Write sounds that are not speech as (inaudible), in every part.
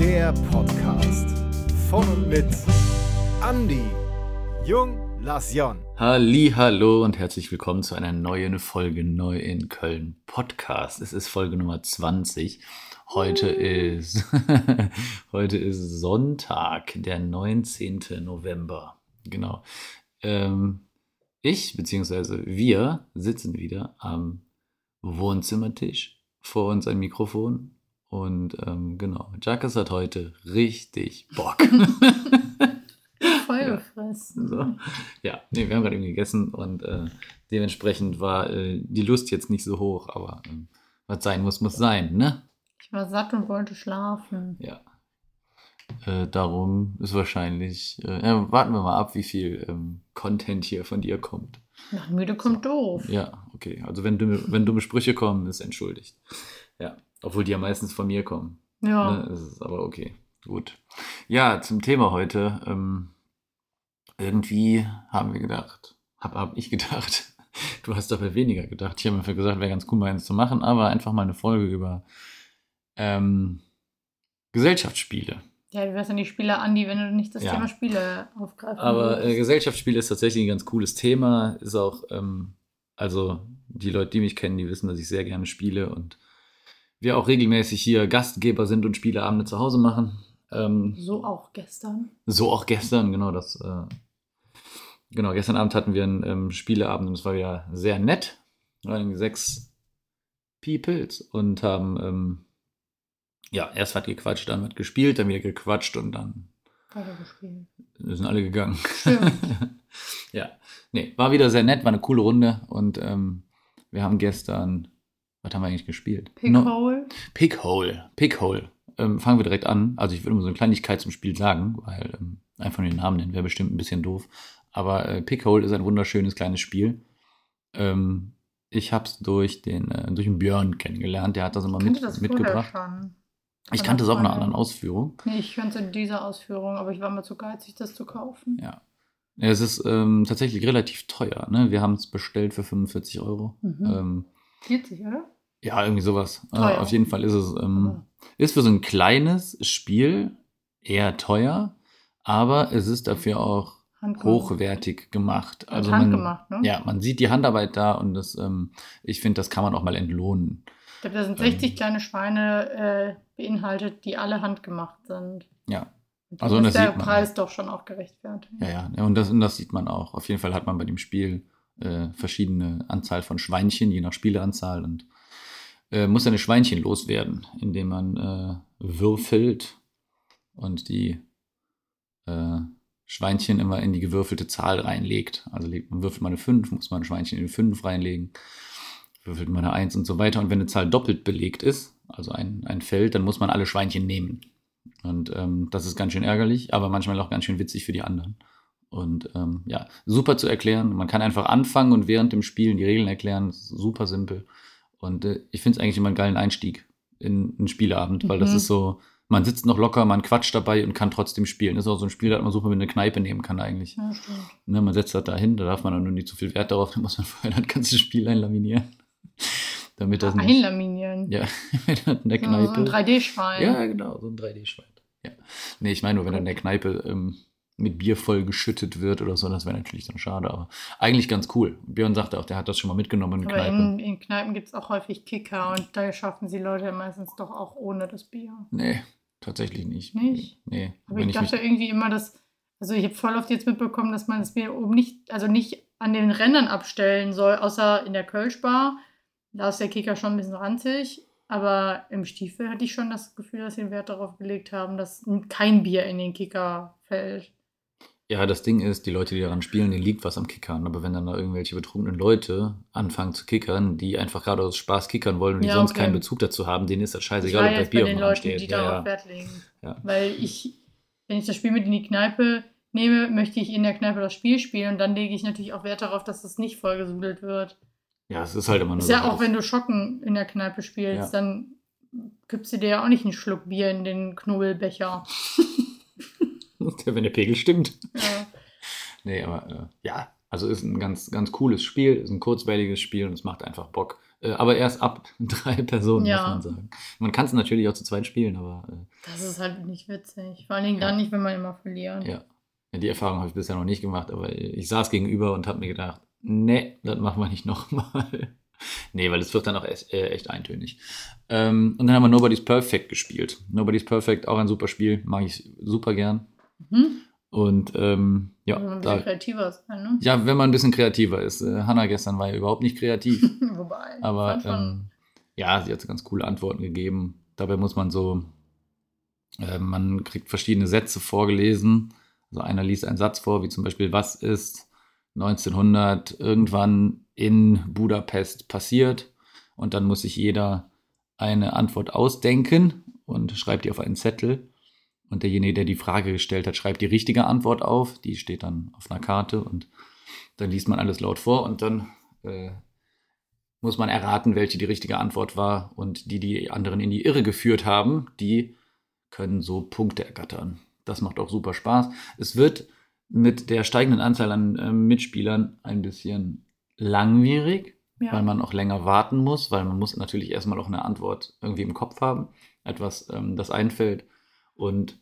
Der Podcast von und mit Andy, Jung, Lasjon. Halli, hallo und herzlich willkommen zu einer neuen Folge Neu in Köln Podcast. Es ist Folge Nummer 20. Heute ist, (laughs) heute ist Sonntag, der 19. November. Genau. Ähm, ich bzw. wir sitzen wieder am Wohnzimmertisch, vor uns ein Mikrofon und ähm, genau, Jacques hat heute richtig Bock. (laughs) (laughs) Voll gefressen. So. Ja, nee, wir haben gerade eben gegessen und äh, dementsprechend war äh, die Lust jetzt nicht so hoch, aber ähm, was sein muss, muss sein, ne? Ich war satt und wollte schlafen. Ja. Äh, darum ist wahrscheinlich, äh, ja, warten wir mal ab, wie viel ähm, Content hier von dir kommt. Nach müde kommt doof. Ja, okay. Also wenn dumme, wenn dumme Sprüche kommen, ist entschuldigt. Ja. Obwohl die ja meistens von mir kommen. Ja. Ne? Das ist aber okay. Gut. Ja, zum Thema heute. Ähm, irgendwie haben wir gedacht, hab, hab ich gedacht, (laughs) du hast dabei weniger gedacht. Ich habe mir gesagt, wäre ganz cool, mal eins zu machen, aber einfach mal eine Folge über ähm, Gesellschaftsspiele. Ja, du wärst ja nicht Spieler, Andi, wenn du nicht das Ja. Thema Spiele aufgreifen Aber äh. Gesellschaftsspiele ist tatsächlich ein ganz cooles Thema. Ist auch, ähm, also die Leute, die mich kennen, die wissen, dass ich sehr gerne spiele und wir auch regelmäßig hier Gastgeber sind und Spieleabende zu Hause machen. Ähm, So auch gestern. so auch gestern, genau das. Äh, genau, gestern Abend hatten wir einen ähm, Spieleabend und es war ja sehr nett. Wir waren sechs Peoples und haben ähm, ja erst was gequatscht, dann was gespielt, dann wieder gequatscht und dann Weitergespielt. sind alle gegangen. (laughs) Ja, nee, war wieder sehr nett, war eine coole Runde und ähm, wir haben gestern, was haben wir eigentlich gespielt? No- Pickhole. Pickhole, Pickhole. Ähm, fangen wir direkt an. Also ich würde immer so eine Kleinigkeit zum Spiel sagen, weil ähm, einfach nur den Namen nennen wäre bestimmt ein bisschen doof. Aber äh, Pickhole ist ein wunderschönes kleines Spiel. Ähm, ich habe es durch den äh, durch den Björn kennengelernt. Der hat das immer Ich mit, das mitgebracht. schon. Ich kannte es auch in einer anderen Ausführung. Nee, ich kannte es in dieser Ausführung, aber ich war mir zu geizig, das zu kaufen. Ja. Ja, Es ist ähm, tatsächlich relativ teuer. Ne? Wir haben es bestellt für 45 Euro. Mhm. Ähm, 40, oder? ja, irgendwie sowas. Äh, Teuer. auf jeden Fall ist es ähm, Aber Ist für so ein kleines Spiel eher teuer, aber es ist dafür auch hochwertig gemacht. Also man, handgemacht, ne? ja, man sieht die Handarbeit da und das, ähm, ich finde, das kann man auch mal entlohnen. Ich glaube, da sind Ähm. 60 kleine Schweine äh, beinhaltet, die alle handgemacht sind. Ja, Also, ist das der sieht man Preis doch schon auch gerechtfertigt. ja, ja. ja und, das, und das sieht man auch. Auf jeden Fall hat man bei dem Spiel äh, verschiedene Anzahl von Schweinchen, je nach Spieleanzahl und äh, muss seine Schweinchen loswerden, indem man äh, würfelt und die äh, Schweinchen immer in die gewürfelte Zahl reinlegt. Also man würfelt man eine 5, muss man ein Schweinchen in die 5 reinlegen, würfelt man eine 1 und so weiter. Und wenn eine Zahl doppelt belegt ist, also ein, ein Feld, dann muss man alle Schweinchen nehmen. Und ähm, das ist ganz schön ärgerlich, aber manchmal auch ganz schön witzig für die anderen. Und ähm, ja, super zu erklären. Man kann einfach anfangen und während dem Spielen die Regeln erklären. Das super simpel. Und äh, ich finde es eigentlich immer einen geilen Einstieg in einen Spieleabend, weil das Mhm. ist so, man sitzt noch locker, man quatscht dabei und kann trotzdem spielen. Das ist auch so ein Spiel, das man super mit einer Kneipe nehmen kann eigentlich. Ja. Ne, man setzt das da hin, da darf man dann nur nicht zu viel Wert darauf, (laughs) da muss man vorher das ganze Spiel einlaminieren. (laughs) Damit das nicht. Einlaminieren. Ja, (laughs) wenn das in der Kneipe. so ein 3D-Schwein. Ja, genau, so ein 3D-Schwein. Ja. Nee, ich meine nur, wenn dann in der Kneipe ähm, mit Bier voll geschüttet wird oder so, das wäre natürlich dann schade, aber eigentlich ganz cool. Björn sagte auch, der hat das schon mal mitgenommen in Aber Kneipe. in, in Kneipen gibt es auch häufig Kicker und da schaffen sie Leute meistens doch auch ohne das Bier. Nee, tatsächlich nicht. Nicht? Nee. Aber ich ich dachte irgendwie immer, dass, also ich habe voll oft jetzt mitbekommen, dass man das Bier oben nicht, also nicht an den Rändern abstellen soll, außer in der Kölschbar. Da ist der Kicker schon ein bisschen ranzig. Aber im Stiefel hatte ich schon das Gefühl, dass sie einen Wert darauf gelegt haben, dass kein Bier in den Kicker fällt. Ja, das Ding ist, die Leute, die daran spielen, denen liegt was am Kickern. Aber wenn dann da irgendwelche betrunkenen Leute anfangen zu kickern, die einfach gerade aus Spaß kickern wollen und die Ja, sonst okay. keinen Bezug dazu haben, denen ist das scheißegal, ob das jetzt bei Bier den auf dem Rand Leuten, steht. die Ja, darauf ja. Wert legen. Ja. Weil ich, wenn ich das Spiel mit in die Kneipe nehme, möchte ich in der Kneipe das Spiel spielen und dann lege ich natürlich auch Wert darauf, dass es nicht vollgesudelt wird. ja, es ist halt immer nur Ist so. ja auch, wenn du Schocken in der Kneipe spielst, dann gibst du dir ja auch nicht einen Schluck Bier in den Knobelbecher. (laughs) (laughs) wenn der Pegel stimmt. Ja. (laughs) Nee, aber äh, ja, also ist ein ganz, ganz cooles Spiel, ist ein kurzweiliges Spiel und es macht einfach Bock. Äh, aber erst ab (laughs) drei Personen, Ja. muss man sagen. Man kann es natürlich auch zu zweit spielen, aber äh, Das ist halt nicht witzig. Vor allen Dingen Ja. dann nicht, wenn man immer verliert. Ja. ja, die Erfahrung habe ich bisher noch nicht gemacht, aber ich saß gegenüber und habe mir gedacht, nee, das machen wir nicht nochmal. nee, weil es wird dann auch echt, äh, echt eintönig. Ähm, und dann haben wir Nobody's Perfect gespielt. Nobody's Perfect, auch ein super Spiel, mag ich super gern. Mhm. Und ähm, ja, Muss man ein bisschen da, kreativer sein, ne? ja, wenn man ein bisschen kreativer ist. Äh, Hanna gestern war ja überhaupt nicht kreativ. (laughs) Wobei. Aber ähm, ja, sie hat ganz coole Antworten gegeben. Dabei muss man so, äh, man kriegt verschiedene Sätze vorgelesen. Also einer liest einen Satz vor, wie zum Beispiel, was ist 1900 irgendwann in Budapest passiert? Und dann muss sich jeder eine Antwort ausdenken und schreibt die auf einen Zettel. Und derjenige, der die Frage gestellt hat, schreibt die richtige Antwort auf. Die steht dann auf einer Karte und dann liest man alles laut vor und dann äh, muss man erraten, welche die richtige Antwort war. Und die, die anderen in die Irre geführt haben, die können so Punkte ergattern. Das macht auch super Spaß. Es wird mit der steigenden Anzahl an äh, Mitspielern ein bisschen langwierig, ja. weil man auch länger warten muss, weil man muss natürlich erstmal auch eine Antwort irgendwie im Kopf haben, etwas, ähm, das einfällt. Und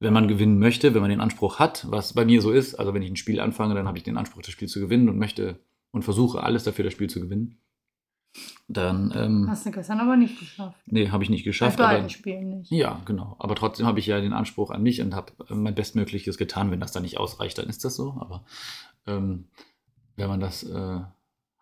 wenn man gewinnen möchte, wenn man den Anspruch hat, was bei mir so ist, also wenn ich ein Spiel anfange, dann habe ich den Anspruch, das Spiel zu gewinnen und möchte und versuche alles dafür, das Spiel zu gewinnen. Dann, ähm, Hast du gestern aber nicht geschafft. nee, habe ich nicht Bei geschafft. Aber, beiden Spielen nicht. ja, genau. Aber trotzdem habe ich ja den Anspruch an mich und habe äh, mein Bestmögliches getan. Wenn das dann nicht ausreicht, dann ist das so. Aber ähm, wenn man das äh,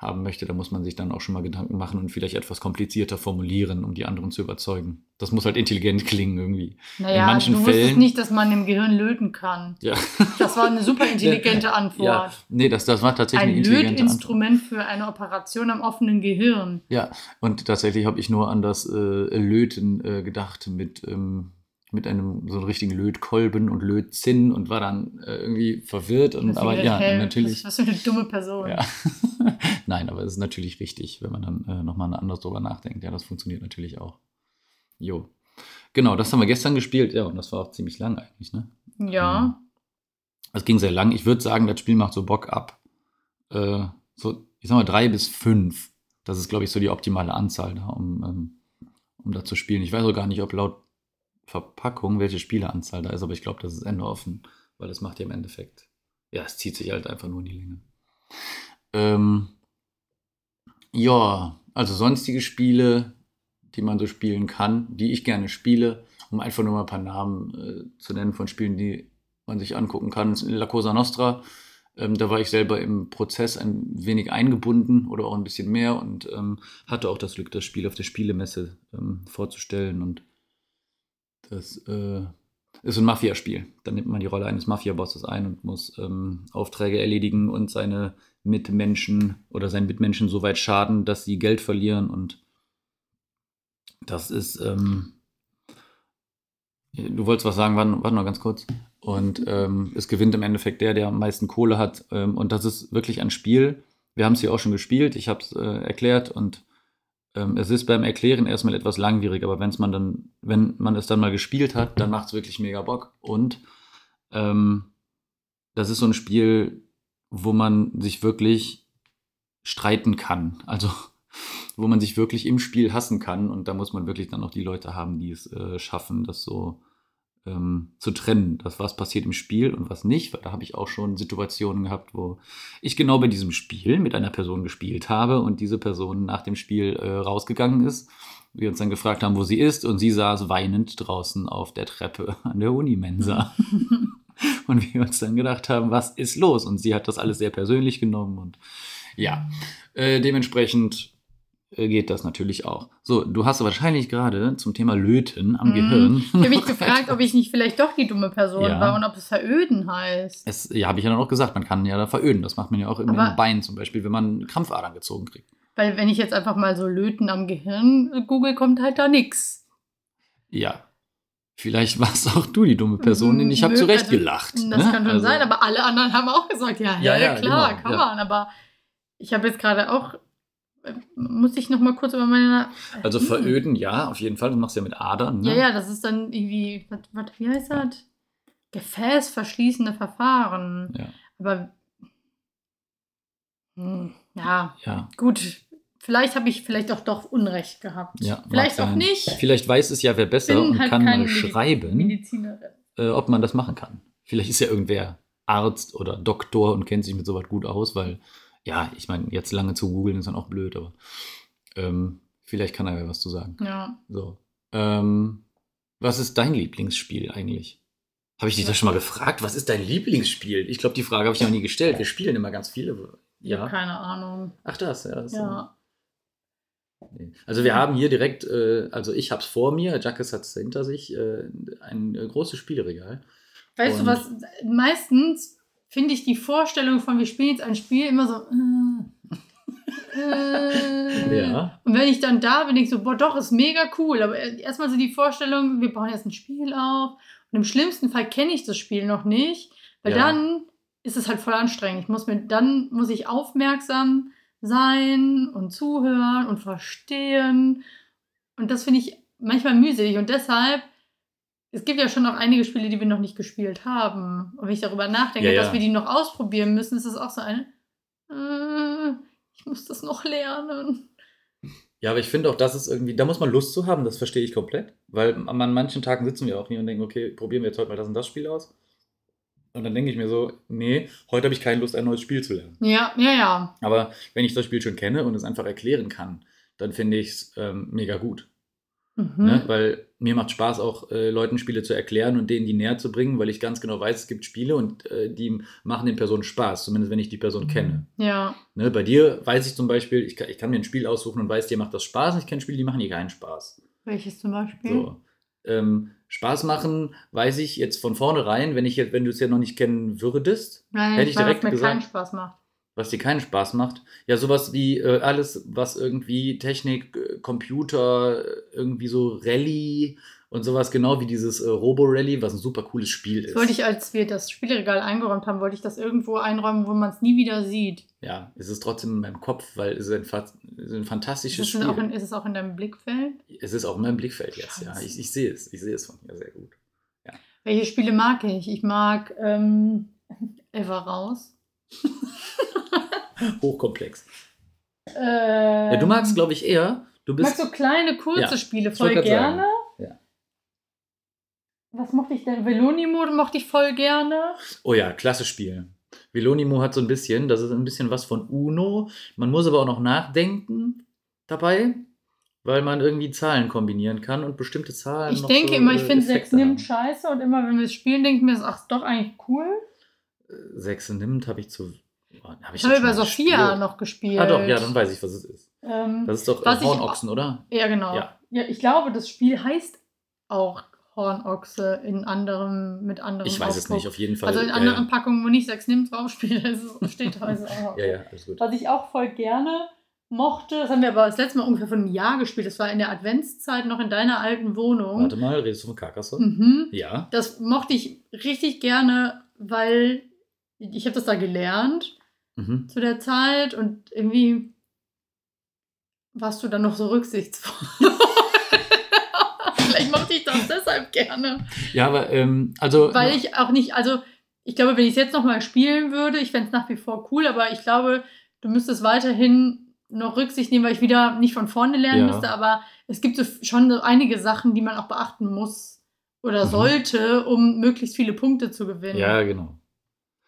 haben möchte, dann muss man sich dann auch schon mal Gedanken machen und vielleicht etwas komplizierter formulieren, um die anderen zu überzeugen. Das muss halt intelligent (laughs) klingen irgendwie. Naja, manchen du wusstest Fällen- nicht, dass man im Gehirn löten kann. Ja. (laughs) Das war eine super intelligente (laughs) Antwort. Ja, nee, das, das war tatsächlich eine Ein intelligente Antwort. Lötinstrument für eine Operation am offenen Gehirn. Ja, und tatsächlich habe ich nur an das äh, Löten äh, gedacht mit, ähm, mit einem so einem richtigen Lötkolben und Lötzinn und war dann äh, irgendwie verwirrt. Und, aber ja, hä, natürlich. Was, für eine dumme Person. Ja. (laughs) Nein, aber es ist natürlich richtig, wenn man dann äh, nochmal anders drüber nachdenkt. Ja, das funktioniert natürlich auch. Jo. Genau, das haben wir gestern gespielt, ja, und das war auch ziemlich lang eigentlich, ne? Ja. Es ging sehr lang. Ich würde sagen, das Spiel macht so Bock ab. Äh, so, ich sag mal, drei bis fünf. Das ist, glaube ich, so die optimale Anzahl da, um, ähm, um da zu spielen. Ich weiß auch gar nicht, ob laut Verpackung welche Spieleranzahl da ist, aber ich glaube, das ist Ende offen, weil es macht ja im Endeffekt. Ja, es zieht sich halt einfach nur in die Länge. Ähm, ja, also sonstige Spiele, die man so spielen kann, die ich gerne spiele, um einfach nur mal ein paar Namen äh, zu nennen von Spielen, die man sich angucken kann. Das La Cosa Nostra, ähm, da war ich selber im Prozess ein wenig eingebunden oder auch ein bisschen mehr und ähm, hatte auch das Glück, das Spiel auf der Spielemesse ähm, vorzustellen. Und das äh, ist ein Mafia-Spiel. Da nimmt man die Rolle eines Mafia-Bosses ein und muss ähm, Aufträge erledigen und seine Mitmenschen oder seinen Mitmenschen so weit schaden, dass sie Geld verlieren. Und das ist. Ähm, du wolltest was sagen, warte, warte noch ganz kurz. Und ähm, es gewinnt im Endeffekt der, der am meisten Kohle hat. Ähm, und das ist wirklich ein Spiel. Wir haben es hier auch schon gespielt. Ich habe es äh, erklärt und ähm, es ist beim Erklären erstmal etwas langwierig, aber wenn's man dann, wenn man es dann mal gespielt hat, dann macht es wirklich mega Bock. Und ähm, das ist so ein Spiel, wo man sich wirklich streiten kann. Also (laughs) wo man sich wirklich im Spiel hassen kann. Und da muss man wirklich dann auch die Leute haben, die es äh, schaffen, das so ähm, zu trennen, dass was passiert im Spiel und was nicht, weil da habe ich auch schon Situationen gehabt, wo ich genau bei diesem Spiel mit einer Person gespielt habe und diese Person nach dem Spiel äh, rausgegangen ist. Wir uns dann gefragt haben, wo sie ist und sie saß weinend draußen auf der Treppe (laughs) an der Unimensa. (laughs) und wir uns dann gedacht haben, was ist los? Und sie hat das alles sehr persönlich genommen und ja, äh, dementsprechend geht das natürlich auch. So, du hast wahrscheinlich gerade zum Thema Löten am Mhm. Gehirn. Ich habe mich (laughs) gefragt, ob ich nicht vielleicht doch die dumme Person Ja. war und ob es veröden heißt. Es, ja, habe ich ja dann auch gesagt, man kann ja da veröden. Das macht man ja auch im, Aber- im Bein zum Beispiel, wenn man Krampfadern gezogen kriegt. Weil wenn ich jetzt einfach mal so Löten am Gehirn äh, google, kommt halt da nichts. Ja. Vielleicht warst auch du die dumme Person, denn ich habe zu Recht also, gelacht. Das ne? kann schon Also, sein, aber alle anderen haben auch gesagt, ja, Ja, ja, klar, genau, kann man. Aber ich habe jetzt gerade auch, äh, muss ich noch mal kurz über meine... Also Hm. veröden, ja, auf jeden Fall. Du machst ja mit Adern. Ne? Ja, ja, das ist dann irgendwie, was, was, wie heißt das? Gefäßverschließende Verfahren. Ja. Aber, hm, ja, Ja. gut, vielleicht habe ich vielleicht auch doch Unrecht gehabt. Ja, vielleicht auch nicht. Vielleicht weiß es ja wer besser Bin und halt kann mal schreiben, Medizinerin. äh, ob man das machen kann. Vielleicht ist ja irgendwer Arzt oder Doktor und kennt sich mit sowas gut aus, weil, ja, ich meine, jetzt lange zu googeln ist dann auch blöd, aber ähm, vielleicht kann er ja was zu sagen. Ja. So. Ähm, was ist dein Lieblingsspiel eigentlich? Habe ich dich das schon mal gefragt? Was ist dein Lieblingsspiel? Ich glaube, die Frage habe ich noch nie gestellt. Wir spielen immer ganz viele. Ja. Keine Ahnung. Ach, das, ja. Das, Ja. Nee. Also wir haben hier direkt, äh, also ich habe es vor mir, Jackes hat es hinter sich, äh, ein äh, großes Spielregal. Weißt Und- du was? Meistens finde ich die Vorstellung von, wir spielen jetzt ein Spiel immer so. Äh, äh. (laughs) Ja. Und wenn ich dann da bin, denke ich so, boah, doch, ist mega cool. Aber erstmal so die Vorstellung, wir bauen jetzt ein Spiel auf. Und im schlimmsten Fall kenne ich das Spiel noch nicht, weil Ja. dann ist es halt voll anstrengend. Ich muss mir, dann muss ich aufmerksam sein und zuhören und verstehen. Und das finde ich manchmal mühselig. Und deshalb, es gibt ja schon noch einige Spiele, die wir noch nicht gespielt haben. Und wenn ich darüber nachdenke, Ja, ja. dass wir die noch ausprobieren müssen, ist es auch so eine, äh, ich muss das noch lernen. Ja, aber ich finde auch, das ist irgendwie, da muss man Lust zu haben, das verstehe ich komplett. Weil an an manchen Tagen sitzen wir auch hier und denken, okay, probieren wir jetzt heute mal das und das Spiel aus. Und dann denke ich mir so, nee, heute habe ich keine Lust, ein neues Spiel zu lernen. Ja, ja, ja. Aber wenn ich das Spiel schon kenne und es einfach erklären kann, dann finde ich es ähm, mega gut. Mhm. Ne? Weil mir macht Spaß auch, äh, Leuten Spiele zu erklären und denen die näher zu bringen, weil ich ganz genau weiß, es gibt Spiele und äh, die machen den Personen Spaß, zumindest wenn ich die Person kenne. Ja, Ne? Bei dir weiß ich zum Beispiel, ich kann, ich kann mir ein Spiel aussuchen und weiß, dir macht das Spaß und ich kenne Spiele, die machen dir keinen Spaß. welches zum Beispiel? So. Ähm, Spaß machen, weiß ich jetzt von vornherein, wenn ich jetzt, wenn du es ja noch nicht kennen würdest, Nein, Hätte ich ich weiß, direkt mir gesagt. keinen Spaß macht. Was dir keinen Spaß macht. Ja, sowas wie äh, alles, was irgendwie Technik, äh, Computer, äh, irgendwie so Rallye und sowas, genau wie dieses äh, Robo-Rally, was ein super cooles Spiel Das ist. wollte ich, als wir das Spielregal eingeräumt haben, wollte ich das irgendwo einräumen, wo man es nie wieder sieht. ja, es ist trotzdem in meinem Kopf, weil es ist ein, fa- es ist ein Ist fantastisches es, Spiel. auch in, ist es auch in deinem Blickfeld? es ist auch in meinem Blickfeld jetzt, ja. Krass. Ich, ich sehe es, ich sehe es von hier sehr gut. Welche Spiele mag ich? Ich mag ähm, Ever raus. (laughs) (laughs) Hochkomplex. Ähm, Ja, du magst, glaube ich, eher, du bist, so kleine, kurze Ja, Spiele voll gerne. Ja. Was mochte ich denn? Velonimo mochte ich voll gerne. oh ja, klasse Spiel. Velonimo hat so ein bisschen, das ist ein bisschen was von Uno. Man muss aber auch noch nachdenken dabei, weil man irgendwie Zahlen kombinieren kann und bestimmte Zahlen. Ich denke so, immer, ich äh, finde Sex Effekte nimmt haben. scheiße und immer, wenn wir es spielen, denke ich mir, ach, ist doch eigentlich cool. Sechs nimmt, habe ich zu. Oh, hab Ich das habe schon bei Sophia gespielt? noch gespielt. Ah, doch, ja, dann weiß ich, was es ist. Ähm, Das ist doch äh, ich- Hornochsen, oder? ja, genau. Ja. Ja. ich glaube, das Spiel heißt auch Hornochse in anderem, mit anderem Ich weiß es Ausdruck. nicht, auf jeden Fall. Also in anderen ja. Packungen, wo nicht Sex nimmt drauf spielt, das ist- (laughs) steht also auch. (laughs) Ja, ja, alles gut. Was ich auch voll gerne mochte, das haben wir aber das letzte Mal ungefähr vor einem Jahr gespielt, das war in der Adventszeit noch in deiner alten Wohnung. Warte mal, redest du von Carcassonne? Mhm. Ja. Das mochte ich richtig gerne, weil ich habe das da gelernt Mhm. zu der Zeit und irgendwie warst du dann noch so rücksichtsvoll. (laughs) Vielleicht mochte ich das deshalb gerne. Ja, aber, ähm, also. Weil ich auch nicht, also ich glaube, wenn ich es jetzt nochmal spielen würde, ich fände es nach wie vor cool, aber ich glaube, du müsstest weiterhin noch Rücksicht nehmen, weil ich wieder nicht von vorne lernen Ja. müsste, aber es gibt so schon so einige Sachen, die man auch beachten muss oder Mhm. sollte, um möglichst viele Punkte zu gewinnen. ja, genau.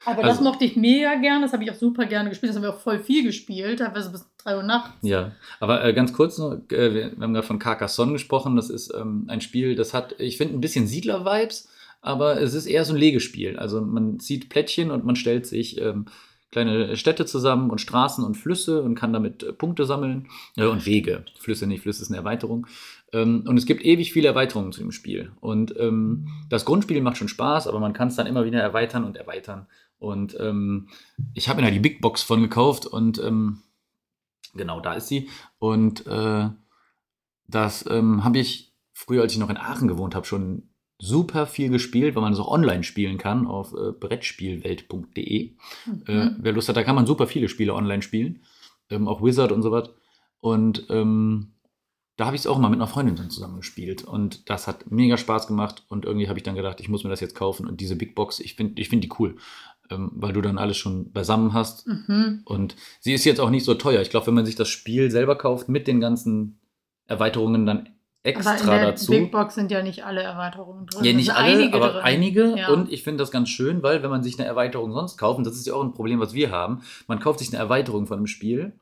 Aber also- das mochte ich mega gerne, das habe ich auch super gerne gespielt, das haben wir auch voll viel gespielt, teilweise bis 3 Uhr nachts. Ja, aber äh, ganz kurz noch, äh, wir, wir haben gerade von Carcassonne gesprochen. Das ist ähm, ein Spiel, das hat, ich finde, ein bisschen Siedler-Vibes, aber es ist eher so ein Legespiel. Also man zieht Plättchen und man stellt sich ähm, kleine Städte zusammen und Straßen und Flüsse und kann damit äh, Punkte sammeln äh, und Wege. Flüsse nicht, Flüsse ist eine Erweiterung. Ähm, und es gibt ewig viele Erweiterungen zu dem Spiel. Und ähm, das Grundspiel macht schon Spaß, aber man kann es dann immer wieder erweitern und erweitern. Und ähm, ich habe mir da die Big Box von gekauft und ähm, genau da ist sie. Und äh, das ähm, habe ich früher, als ich noch in Aachen gewohnt habe, schon super viel gespielt, weil man es auch online spielen kann auf äh, brettspielwelt.de. Äh, Mhm. wer Lust hat, da kann man super viele Spiele online spielen. Ähm, auch Wizard und sowas. Und ähm, da habe ich es auch mal mit einer Freundin dann zusammen gespielt. Und das hat mega Spaß gemacht. Und irgendwie habe ich dann gedacht, ich muss mir das jetzt kaufen. Und diese Big Box, ich finde ich find die cool. Ähm, weil du dann alles schon beisammen hast. Mhm. Und sie ist jetzt auch nicht so teuer. Ich glaube, wenn man sich das Spiel selber kauft mit den ganzen Erweiterungen dann extra aber in der dazu. Big Box sind ja nicht alle Erweiterungen drin. Ja, nicht sind alle, einige aber drin. einige. Ja. Und ich finde das ganz schön, weil wenn man sich eine Erweiterung sonst kauft, und das ist ja auch ein Problem, was wir haben, man kauft sich eine Erweiterung von einem Spiel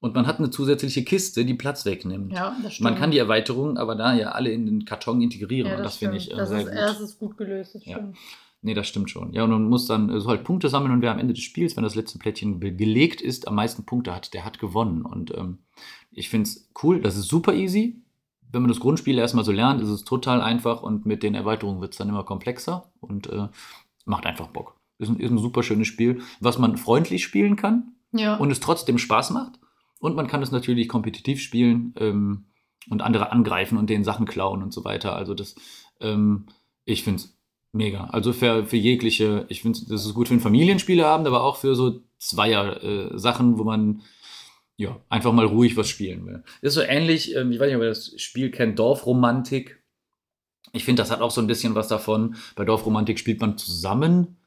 und man hat eine zusätzliche Kiste, die Platz wegnimmt. Ja, das stimmt. Man kann die Erweiterung aber da ja alle in den Karton integrieren ja, und das, finde ich äh, das sehr ist, gut. Das ist gut gelöst, das Ja. stimmt. Nee, das stimmt schon. Ja, und man muss dann äh, so halt Punkte sammeln und wer am Ende des Spiels, wenn das letzte Plättchen gelegt ist, am meisten Punkte hat, der hat gewonnen. Und ähm, ich finde es cool, das ist super easy. Wenn man das Grundspiel erstmal so lernt, ist es total einfach und mit den Erweiterungen wird es dann immer komplexer und äh, macht einfach Bock. Ist ein, ist ein super schönes Spiel, was man freundlich spielen kann Ja. und es trotzdem Spaß macht. Und man kann es natürlich kompetitiv spielen ähm, und andere angreifen und denen Sachen klauen und so weiter. Also das, ähm, ich finde es mega. Also für, für jegliche, ich finde das ist gut für einen Familienspieleabend, aber auch für so Zweier-Sachen, wo man ja einfach mal ruhig was spielen will. Ist so ähnlich, ähm, ich weiß nicht, ob ihr das Spiel kennt, Dorfromantik. Ich finde, das hat auch so ein bisschen was davon. Bei Dorfromantik spielt man zusammen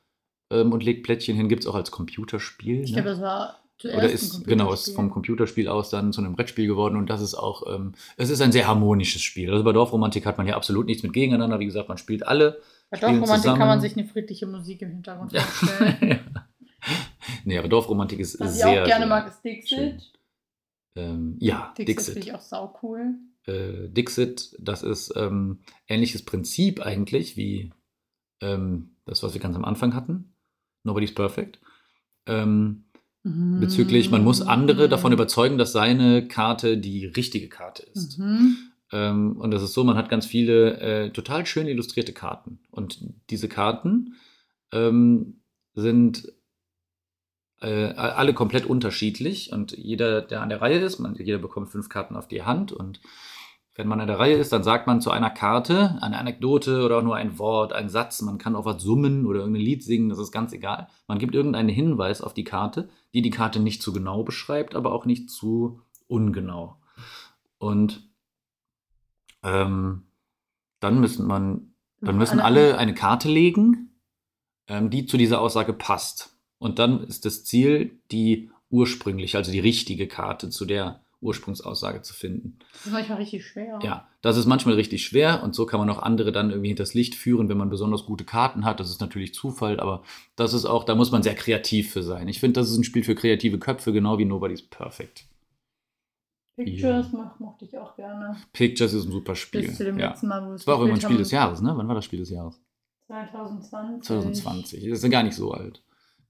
ähm, und legt Plättchen hin. Gibt es auch als Computerspiel. ich ne? glaube, das war zuerst Oder ist, genau, ist vom Computerspiel aus dann zu einem Brettspiel geworden und das ist auch, ähm, es ist ein sehr harmonisches Spiel. Also bei Dorfromantik hat man ja absolut nichts mit gegeneinander. Wie gesagt, man spielt alle. Dorfromantik kann man sich eine friedliche Musik im Hintergrund Ja. vorstellen. (laughs) nee, aber Dorfromantik ist Was ich sehr. auch gerne mag, ist. Dixit. Ähm, ja, Dixit, Dixit. finde ich auch sau cool. Äh, Dixit, das ist ähm, ähnliches Prinzip eigentlich wie ähm, das, was wir ganz am Anfang hatten. Nobody's Perfect. Ähm, bezüglich, man muss andere davon überzeugen, dass seine Karte die richtige Karte ist. Mhm. Ähm, und das ist so, man hat ganz viele äh, total schön illustrierte Karten. Und diese Karten ähm, sind äh, alle komplett unterschiedlich. Und jeder, der an der Reihe ist, man, jeder bekommt fünf Karten auf die Hand. Und wenn man an der Reihe ist, dann sagt man zu einer Karte eine Anekdote oder auch nur ein Wort, ein Satz. Man kann auch was summen oder irgendein Lied singen, das ist ganz egal. Man gibt irgendeinen Hinweis auf die Karte, die die Karte nicht zu genau beschreibt, aber auch nicht zu ungenau. Und ähm, dann müssen man, dann müssen alle eine Karte legen, ähm, die zu dieser Aussage passt. Und dann ist das Ziel, die ursprüngliche, also die richtige Karte zu der Ursprungsaussage zu finden. Das ist manchmal richtig schwer. Ja, das ist manchmal richtig schwer und so kann man auch andere dann irgendwie hinters Licht führen, wenn man besonders gute Karten hat. Das ist natürlich Zufall, aber das ist auch, da muss man sehr kreativ für sein. Ich finde, das ist ein Spiel für kreative Köpfe, genau wie Nobody's Perfect. Pictures mach, mochte ich auch gerne. Pictures ist ein super Spiel. Bis zu dem ja. letzten Mal, wo wir es war auch immer ein Spiel des Jahres, ne? Wann war das Spiel des Jahres? 2020. 2020. Das ist ja gar nicht so alt.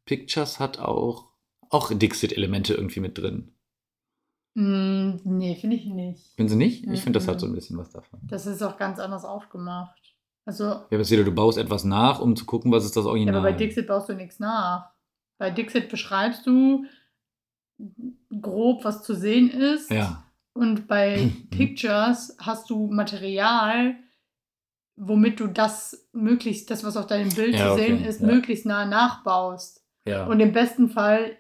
Pictures hat auch, auch Dixit-Elemente irgendwie mit drin. Mm, nee, finde ich nicht. Finden Sie nicht? Ich finde, das hat so ein bisschen was davon. Das ist auch ganz anders aufgemacht. Also, Ja, aber du baust etwas nach, um zu gucken, was ist das ja, Original. aber bei Dixit baust du nichts nach. Bei Dixit beschreibst du grob, was zu sehen ist. Ja, Und bei Pictures hast du Material, womit du das möglichst, das, was auf deinem Bild Ja, zu sehen okay, ist, ja. möglichst nah nachbaust. ja. Und im besten Fall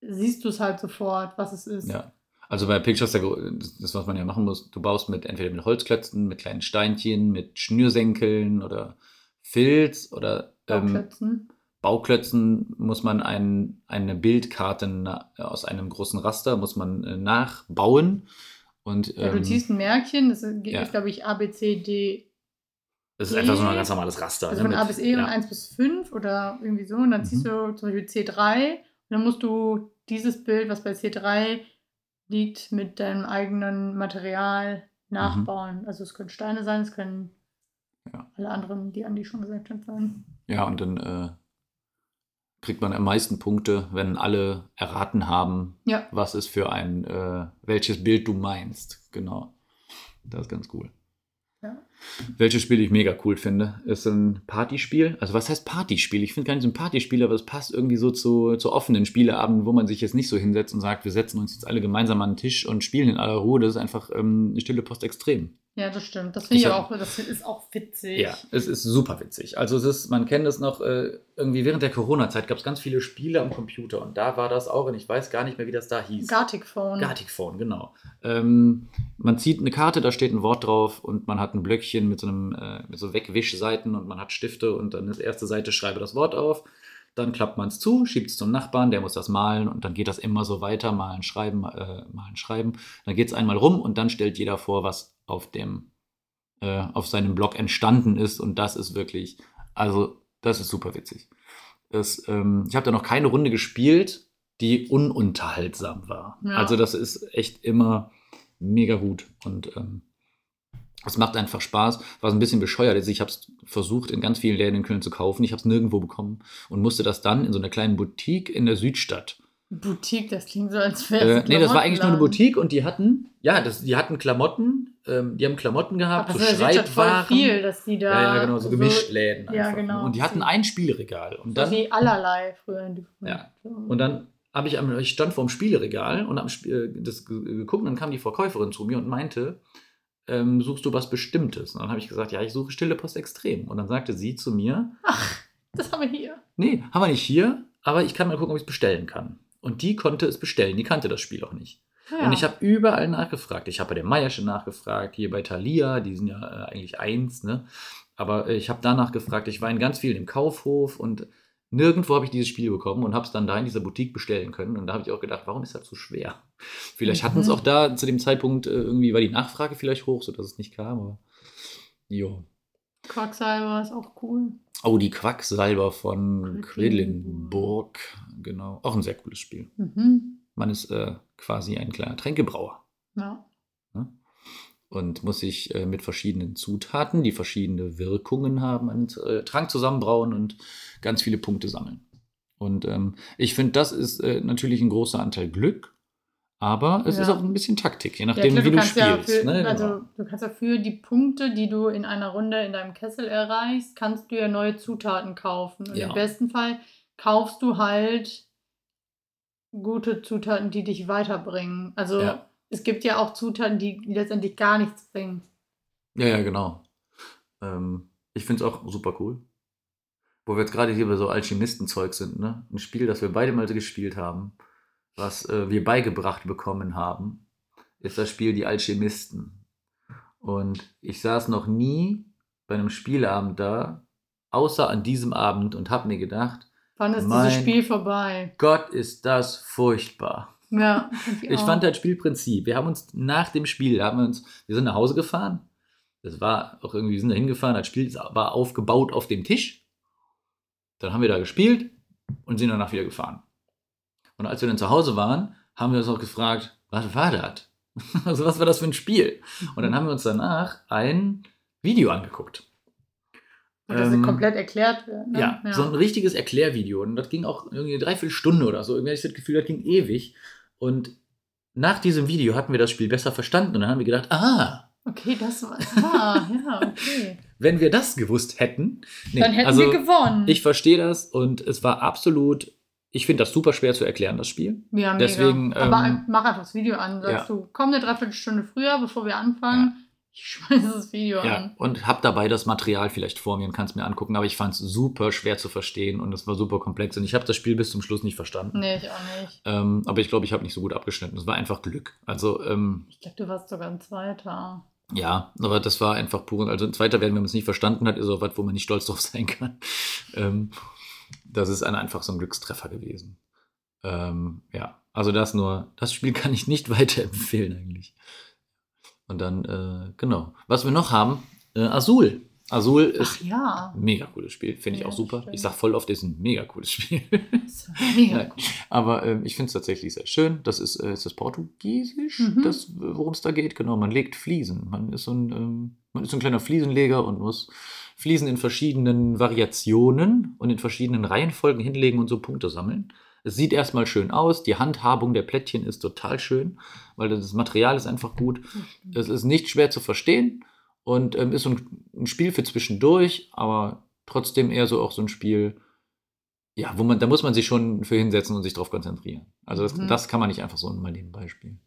siehst du es halt sofort, was es ist. Ja. Also bei Pictures, das, das, was man ja machen muss, du baust mit entweder mit Holzklötzen, mit kleinen Steinchen, mit Schnürsenkeln oder Filz oder ähm, Bauklötzen. Bauklötzen muss man ein, eine Bildkarte aus einem großen Raster muss man äh, nachbauen. Und Ja, du ähm, ziehst ein Märkchen, das ist, ja. glaube ich, A, B, C, D, das ist einfach so ein ganz normales Raster. also ne, von A bis E und ja. 1 bis 5 oder irgendwie so. Und dann Mhm. ziehst du zum Beispiel C3 und dann musst du dieses Bild, was bei C3 liegt, mit deinem eigenen Material nachbauen. Also es können Steine sein, es können Mhm. Ja. alle anderen, die Andi schon gesagt hat, sein. Ja, und dann äh, kriegt man am meisten Punkte, wenn alle erraten haben, Ja. was ist für ein, äh, welches Bild du meinst. Genau. Das ist ganz cool. Ja. Welches Spiel ich mega cool finde, ist ein Partyspiel. Also was heißt Partyspiel? Ich finde gar nicht so ein Partyspiel, aber es passt irgendwie so zu, zu offenen Spieleabenden, wo man sich jetzt nicht so hinsetzt und sagt, wir setzen uns jetzt alle gemeinsam an den Tisch und spielen in aller Ruhe. Das ist einfach ähm, eine stille Post extrem. Ja, das stimmt. Das finde ich Ich auch, das ist auch witzig. Ja, es ist super witzig. Also es ist, man kennt es noch, äh, irgendwie während der Corona-Zeit gab es ganz viele Spiele am Computer und da war das auch und ich weiß gar nicht mehr, wie das da hieß. Gartic Phone. Gartic Phone, genau. Ähm, man zieht eine Karte, da steht ein Wort drauf und man hat ein Blöckchen mit so einem, äh, mit so Wegwischseiten und man hat Stifte und dann ist erste Seite, schreibe das Wort auf. Dann klappt man es zu, schiebt es zum Nachbarn, der muss das malen und dann geht das immer so weiter, malen, schreiben, äh, malen, schreiben. Dann geht es einmal rum und dann stellt jeder vor, was auf dem, äh, auf seinem Blog entstanden ist und das ist wirklich, also das ist super witzig. Das, ähm, ich habe da noch keine Runde gespielt, die ununterhaltsam war. Ja. Also das ist echt immer mega gut und ähm, es macht einfach Spaß. Was ein bisschen bescheuert ist, ich habe es versucht, in ganz vielen Läden in Köln zu kaufen. Ich habe es nirgendwo bekommen und musste das dann in so einer kleinen Boutique in der Südstadt. Boutique, das klingt so, als wäre Äh, nee, das war eigentlich nur eine Boutique und die hatten, ja, das, die hatten Klamotten, ähm, die haben Klamotten gehabt, Aber so das ja voll Schreibwaren. viel, dass die da. ja, ja, genau, so Gemischtläden ja, einfach. genau. Und die hatten ein Spielregal. Und So dann, wie allerlei früher. in Ja. Und dann habe ich, am- ich stand vor dem Spielregal und habe das ge- geguckt und dann kam die Verkäuferin zu mir und meinte, ähm, suchst du was Bestimmtes? Und dann habe ich gesagt, ja, ich suche Stille Post Extrem. Und dann sagte sie zu mir, Das haben wir hier. nee, haben wir nicht hier, aber ich kann mal gucken, ob ich es bestellen kann. Und die konnte es bestellen, die kannte das Spiel auch nicht. Ja. Und ich habe überall nachgefragt. Ich habe bei der Meiersche nachgefragt, hier bei Thalia, die sind ja äh, eigentlich eins, ne? Aber äh, ich habe danach gefragt, ich war in ganz vielen im Kaufhof und nirgendwo habe ich dieses Spiel bekommen und habe es dann da in dieser Boutique bestellen können. Und da habe ich auch gedacht, warum ist das so schwer? Vielleicht hatten es Mhm. auch da zu dem Zeitpunkt äh, irgendwie, war die Nachfrage vielleicht hoch, sodass es nicht kam, aber jo. Quacksalber ist auch cool. Oh, die Quacksalber von Quedlinburg. Genau. Auch ein sehr cooles Spiel. Mhm. Man ist äh, quasi ein kleiner Tränkebrauer. Ja. Und muss sich äh, mit verschiedenen Zutaten, die verschiedene Wirkungen haben, einen äh, Trank zusammenbrauen und ganz viele Punkte sammeln. Und ähm, ich finde, das ist äh, natürlich ein großer Anteil Glück, aber es Ja. ist auch ein bisschen Taktik, je Ja, nachdem, klar, wie du ja spielst. für, ne? Genau. Also du kannst ja für die Punkte, die du in einer Runde in deinem Kessel erreichst, kannst du ja neue Zutaten kaufen. Und Ja. im besten Fall kaufst du halt gute Zutaten, die dich weiterbringen. Also Ja. Es gibt ja auch Zutaten, die letztendlich gar nichts bringen. Ja, ja, genau. Ähm, ich finde es auch super cool. Wo wir jetzt gerade hier bei so Alchemistenzeug sind, ne? Ein Spiel, das wir beide mal gespielt haben, was äh, wir beigebracht bekommen haben, ist das Spiel Die Alchemisten. Und ich saß noch nie bei einem Spielabend da, außer an diesem Abend und habe mir gedacht, Wann ist Mein- dieses Spiel vorbei? Gott, ist das furchtbar. Ja, (laughs) Ich auch. fand das Spielprinzip. Wir haben uns nach dem Spiel, haben wir uns, wir sind nach Hause gefahren. Das war auch irgendwie, wir sind da hingefahren, das Spiel war aufgebaut auf dem Tisch. Dann haben wir da gespielt und sind danach wieder gefahren. Und als wir dann zu Hause waren, haben wir uns auch gefragt, was war das? (laughs) Also was war das für ein Spiel? Und dann haben wir uns danach ein Video angeguckt. Und das Ähm, komplett erklärt wird. Ne? ja, so ein richtiges Erklärvideo. Und das ging auch irgendwie eine Dreiviertelstunde oder so. Irgendwie hatte ich das Gefühl, das ging ewig. Und nach diesem Video hatten wir das Spiel besser verstanden. Und dann haben wir gedacht, ah, Okay, das war. Ah, ja, okay. (laughs) wenn wir das gewusst hätten. Nee, Dann hätten also wir gewonnen. ich verstehe das und es war absolut, ich finde das super schwer zu erklären, das Spiel. Ja, mega. Deswegen, Aber ähm, mach einfach das Video an. Sagst ja. du, komm eine Dreiviertelstunde früher, bevor wir anfangen. Ich schmeiße das Video Ja, an. und hab dabei das Material vielleicht vor mir und kann es mir angucken, aber ich fand es super schwer zu verstehen und es war super komplex und ich habe das Spiel bis zum Schluss nicht verstanden. Nee, ich auch nicht. Ähm, aber ich glaube, ich habe nicht so gut abgeschnitten. Es war einfach Glück. Also, ähm, Ich glaube, du warst sogar ein Zweiter. Ja, aber das war einfach pur. Also ein zweiter werden, wenn man es nicht verstanden hat, ist auch was, wo man nicht stolz drauf sein kann. (laughs) Ähm, das ist ein, einfach so ein Glückstreffer gewesen. Ähm, ja, also das nur, das Spiel kann ich nicht (laughs) weiterempfehlen eigentlich. Und dann, äh, genau. Was wir noch haben, äh, Azul. Azul ist Ach ja. ein mega cooles Spiel, finde ich Ja, auch super. stimmt. Ich sag voll oft, ist ein mega cooles Spiel. (laughs) Mega (laughs) Ja. Aber ähm, ich finde es tatsächlich sehr schön. Das ist, äh, ist das Portugiesisch, Mhm. das, worum es da geht. Genau, man legt Fliesen. Man ist so ein, ähm, man ist so ein kleiner Fliesenleger und muss Fliesen in verschiedenen Variationen und in verschiedenen Reihenfolgen hinlegen und so Punkte sammeln. Es sieht erstmal schön aus. Die Handhabung der Plättchen ist total schön, weil das Material ist einfach gut. Es ist nicht schwer zu verstehen und ähm, ist so ein, ein Spiel für zwischendurch, aber trotzdem eher so auch so ein Spiel, ja, wo man, da muss man sich schon für hinsetzen und sich drauf konzentrieren. Also das, Mhm. das kann man nicht einfach so mal nebenbei spielen.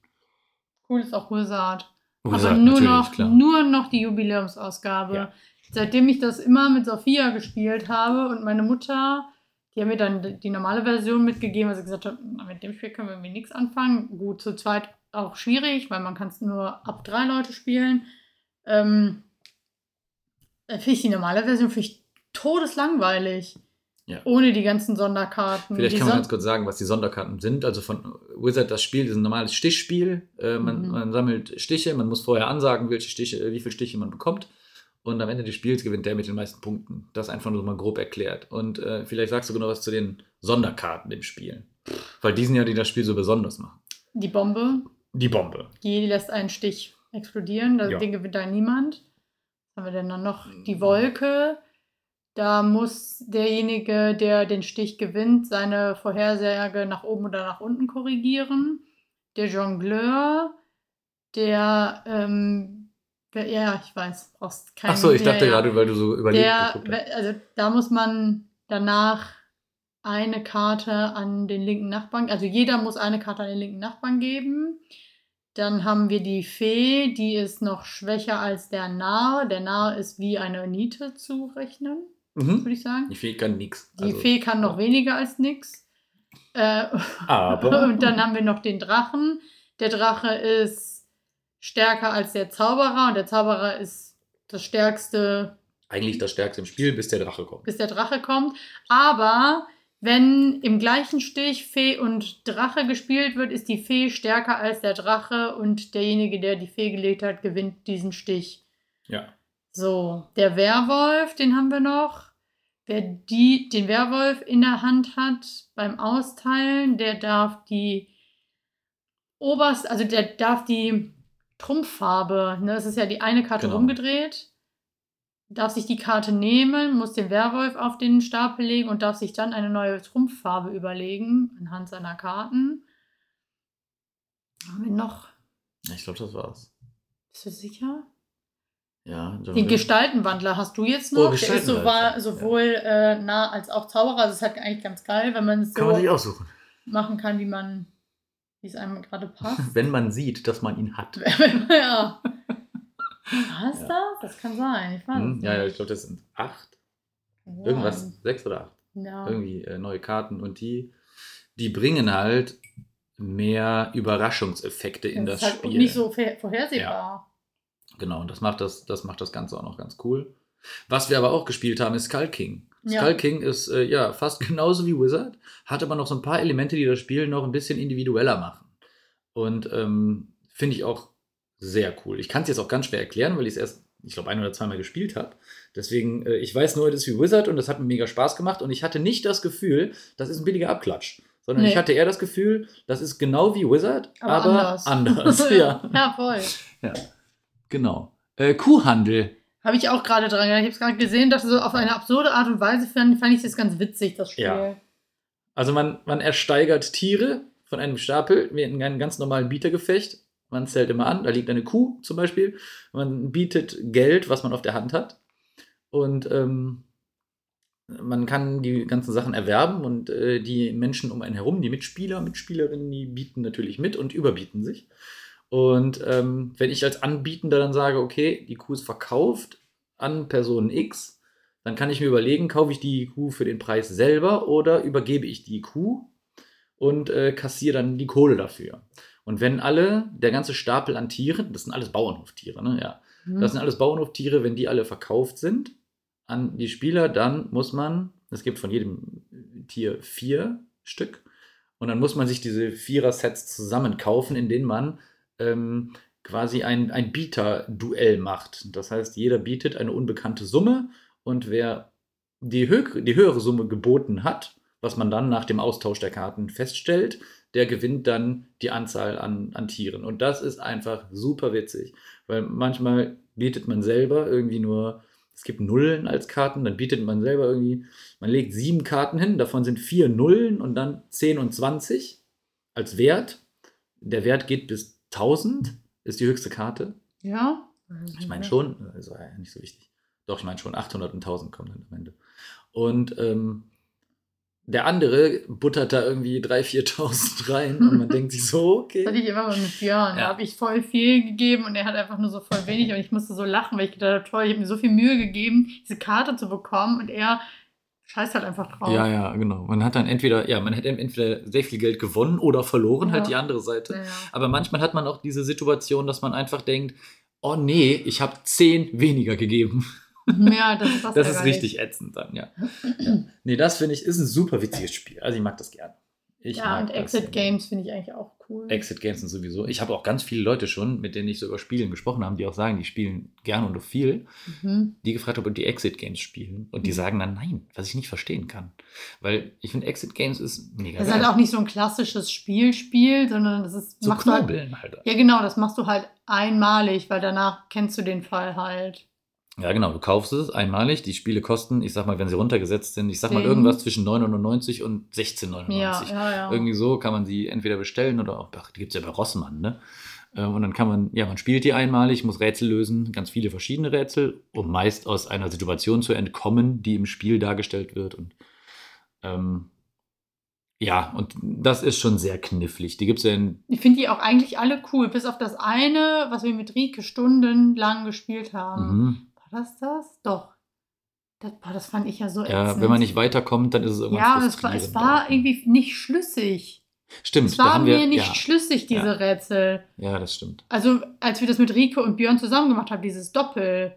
Cool ist auch Wizard. Wizard, Aber nur noch, klar. nur noch die Jubiläumsausgabe. Ja. Seitdem ich das immer mit Sophia gespielt habe und meine Mutter, die hat mir dann die normale Version mitgegeben, weil sie gesagt "Na, mit dem Spiel können wir irgendwie nichts anfangen. Gut, zu zweit auch schwierig, weil man kann es nur ab drei Leute spielen. Ähm, äh, finde ich die normale Version finde ich todeslangweilig. Ja. Ohne die ganzen Sonderkarten. Vielleicht die kann man Son- ganz kurz sagen, was die Sonderkarten sind. Also von Wizard das Spiel ist ein normales Stichspiel. Äh, man, Mhm. man sammelt Stiche, man muss vorher ansagen, welche Stiche, wie viele Stiche man bekommt. Und am Ende des Spiels gewinnt der mit den meisten Punkten. Das einfach nur mal grob erklärt. Und äh, vielleicht sagst du genau was zu den Sonderkarten im Spiel. Weil die sind ja, die das Spiel so besonders machen. die Bombe, Die Bombe. die lässt einen Stich explodieren. Das Ja. Den gewinnt da niemand. Was haben wir denn dann noch? Mhm. Die Wolke. Da muss derjenige, der den Stich gewinnt, seine Vorhersage nach oben oder nach unten korrigieren. Der Jongleur, der, ähm, ja, ich weiß, brauchst keinen. Achso, ich ja, dachte ja. gerade, weil du so überlegt Der, hast. also da muss man danach eine Karte an den linken Nachbarn, also jeder muss eine Karte an den linken Nachbarn geben. Dann haben wir die Fee, die ist noch schwächer als der Narr. Der Narr ist wie eine Niete zu rechnen, Mhm. würde ich sagen. Die Fee kann nix. Die Also, Fee kann noch weniger als nix. Äh, (laughs) Aber. und dann haben wir noch den Drachen. Der Drache ist stärker als der Zauberer und der Zauberer ist das stärkste eigentlich das Stärkste im Spiel, bis der Drache kommt. bis der Drache kommt. Aber wenn im gleichen Stich Fee und Drache gespielt wird, ist die Fee stärker als der Drache und derjenige, der die Fee gelegt hat, gewinnt diesen Stich. Ja. So, der Werwolf, den haben wir noch. Wer die, den Werwolf in der Hand hat beim Austeilen, der darf die oberst, also der darf die Trumpffarbe, ne, das ist ja die eine Karte Genau. rumgedreht, darf sich die Karte nehmen, muss den Werwolf auf den Stapel legen und darf sich dann eine neue Trumpffarbe überlegen anhand seiner Karten. Haben wir noch? Ich glaube, das war's. Bist du sicher? Ja, Den Gestaltenwandler hast du jetzt noch. Oh, der ist so, war, ja. sowohl äh, nah als auch Zauberer. Also es ist halt eigentlich ganz geil, wenn man es Kann man sich so aussuchen. machen kann, wie man, wie es einem gerade (laughs) passt. Wenn man sieht, dass man ihn hat. (laughs) ja. Was Ja. das? Das kann sein. Ich weiß Hm? es Ja, ja, ich glaube, das sind acht. Sein. Irgendwas, sechs oder acht. Ja. Irgendwie äh, neue Karten. Und die, die bringen halt mehr Überraschungseffekte in das, ist halt Spiel. nicht so vorher- vorhersehbar. Genau, und das macht das, das macht das Ganze auch noch ganz cool. Was wir aber auch gespielt haben, ist Skull King. Ja. Skull King ist äh, ja fast (laughs) genauso wie Wizard, hat aber noch so ein paar Elemente, die das Spiel noch ein bisschen individueller machen. Und ähm, finde ich auch sehr cool. Ich kann es jetzt auch ganz schwer erklären, weil ich es erst, ich glaube, ein oder zweimal gespielt habe. Deswegen, äh, ich weiß nur, das ist wie Wizard und das hat mir mega Spaß gemacht. Und ich hatte nicht das Gefühl, das ist ein billiger Abklatsch. Sondern Nee. ich hatte eher das Gefühl, das ist genau wie Wizard, Aber, aber, anders. anders. (laughs) ja. ja, voll. Genau. Äh, Kuhhandel. Habe ich auch gerade dran gedacht. Ich habe es gerade gesehen, dass so auf eine absurde Art und Weise fand, fand ich das ganz witzig, das Spiel. Ja. Also man, man ersteigert Tiere von einem Stapel wie in einem ganz normalen Bietergefecht. Man zählt immer an, da liegt eine Kuh zum Beispiel. Man bietet Geld, was man auf der Hand hat. Und ähm, man kann die ganzen Sachen erwerben und äh, die Menschen um einen herum, die Mitspieler, Mitspielerinnen, die bieten natürlich mit und überbieten sich. Und ähm, wenn ich als Anbietender dann sage, okay, die Kuh ist verkauft an Person X, dann kann ich mir überlegen, kaufe ich die Kuh für den Preis selber oder übergebe ich die Kuh und äh, kassiere dann die Kohle dafür. Und wenn alle, der ganze Stapel an Tieren, das sind alles Bauernhoftiere, ne? Ja. Hm. Das sind alles Bauernhoftiere, wenn die alle verkauft sind an die Spieler, dann muss man, es gibt von jedem Tier vier Stück, und dann muss man sich diese Vierer-Sets zusammen kaufen, in denen man ähm, quasi ein, ein Bieter-Duell macht. Das heißt, jeder bietet eine unbekannte Summe und wer die, hö die höhere Summe geboten hat, was man dann nach dem Austausch der Karten feststellt, der gewinnt dann die Anzahl an, an Tieren. Und das ist einfach super witzig, weil manchmal bietet man selber irgendwie nur, es gibt Nullen als Karten, dann bietet man selber irgendwie, man legt sieben Karten hin, davon sind vier Nullen und dann 10 und 20 als Wert. Der Wert geht bis 1000, ist die höchste Karte. Ja? Ich meine schon, das war ja nicht so wichtig. Doch, ich meine schon, 800 und 1000 kommen dann am Ende. Und ähm, der andere buttert da irgendwie 3.000, 4.000 rein und man denkt sich so, (laughs) Das hatte okay. ich immer mal mit Björn. Da Ja. habe ich voll viel gegeben und er hat einfach nur so voll wenig und ich musste so lachen, weil ich gedacht habe, toll, ich habe mir so viel Mühe gegeben, diese Karte zu bekommen und er scheißt halt einfach drauf. Ja, ja, genau. Man hat dann entweder, ja, man hätte entweder sehr viel Geld gewonnen oder verloren, halt Ja. die andere Seite. Ja. Aber manchmal hat man auch diese Situation, dass man einfach denkt, oh nee, ich habe 10 weniger gegeben. (laughs) Ja, das ist was Das ist richtig ätzend dann, ja. ja. Nee, das finde ich, ist ein super witziges Spiel. Also ich mag das gern. Ich ja, und das Exit. Games finde ich eigentlich auch cool. Exit Games sind sowieso. Ich habe auch ganz viele Leute schon, mit denen ich so über Spielen gesprochen habe, die auch sagen, die spielen gern und viel, Mhm. die gefragt habe, ob die Exit Games spielen. Und die Mhm. sagen dann nein, was ich nicht verstehen kann. Weil ich finde, Exit Games ist mega Das ist halt auch nicht so ein klassisches Spielspiel, sondern das ist so machst halt, knobeln halt. Ja, genau, das machst du halt einmalig, weil danach kennst du den Fall halt. Ja, genau, du kaufst es einmalig. Die Spiele kosten, ich sag mal, wenn sie runtergesetzt sind, ich sag mal irgendwas zwischen 9,99 und 16,99. Ja, ja, ja. Irgendwie so kann man sie entweder bestellen oder auch, ach, die gibt es ja bei Rossmann, ne? Ähm, Und dann kann man, ja, man spielt die einmalig, muss Rätsel lösen, ganz viele verschiedene Rätsel, um meist aus einer Situation zu entkommen, die im Spiel dargestellt wird. Und ähm, ja, und das ist schon sehr knifflig. Die gibt es ja in, Ich finde die auch eigentlich alle cool, bis auf das eine, was wir mit Rike stundenlang gespielt haben. mhm. War das? Doch. Das, boah, das fand ich ja so ja, ätzend. wenn man nicht weiterkommt, dann ist es irgendwann Ja, es war, es war irgendwie nicht schlüssig. Stimmt, Es da war haben mir wir, nicht ja, schlüssig, diese Ja. Rätsel. ja, das stimmt. Also, als wir das mit Rike und Björn zusammen gemacht haben, dieses Doppel,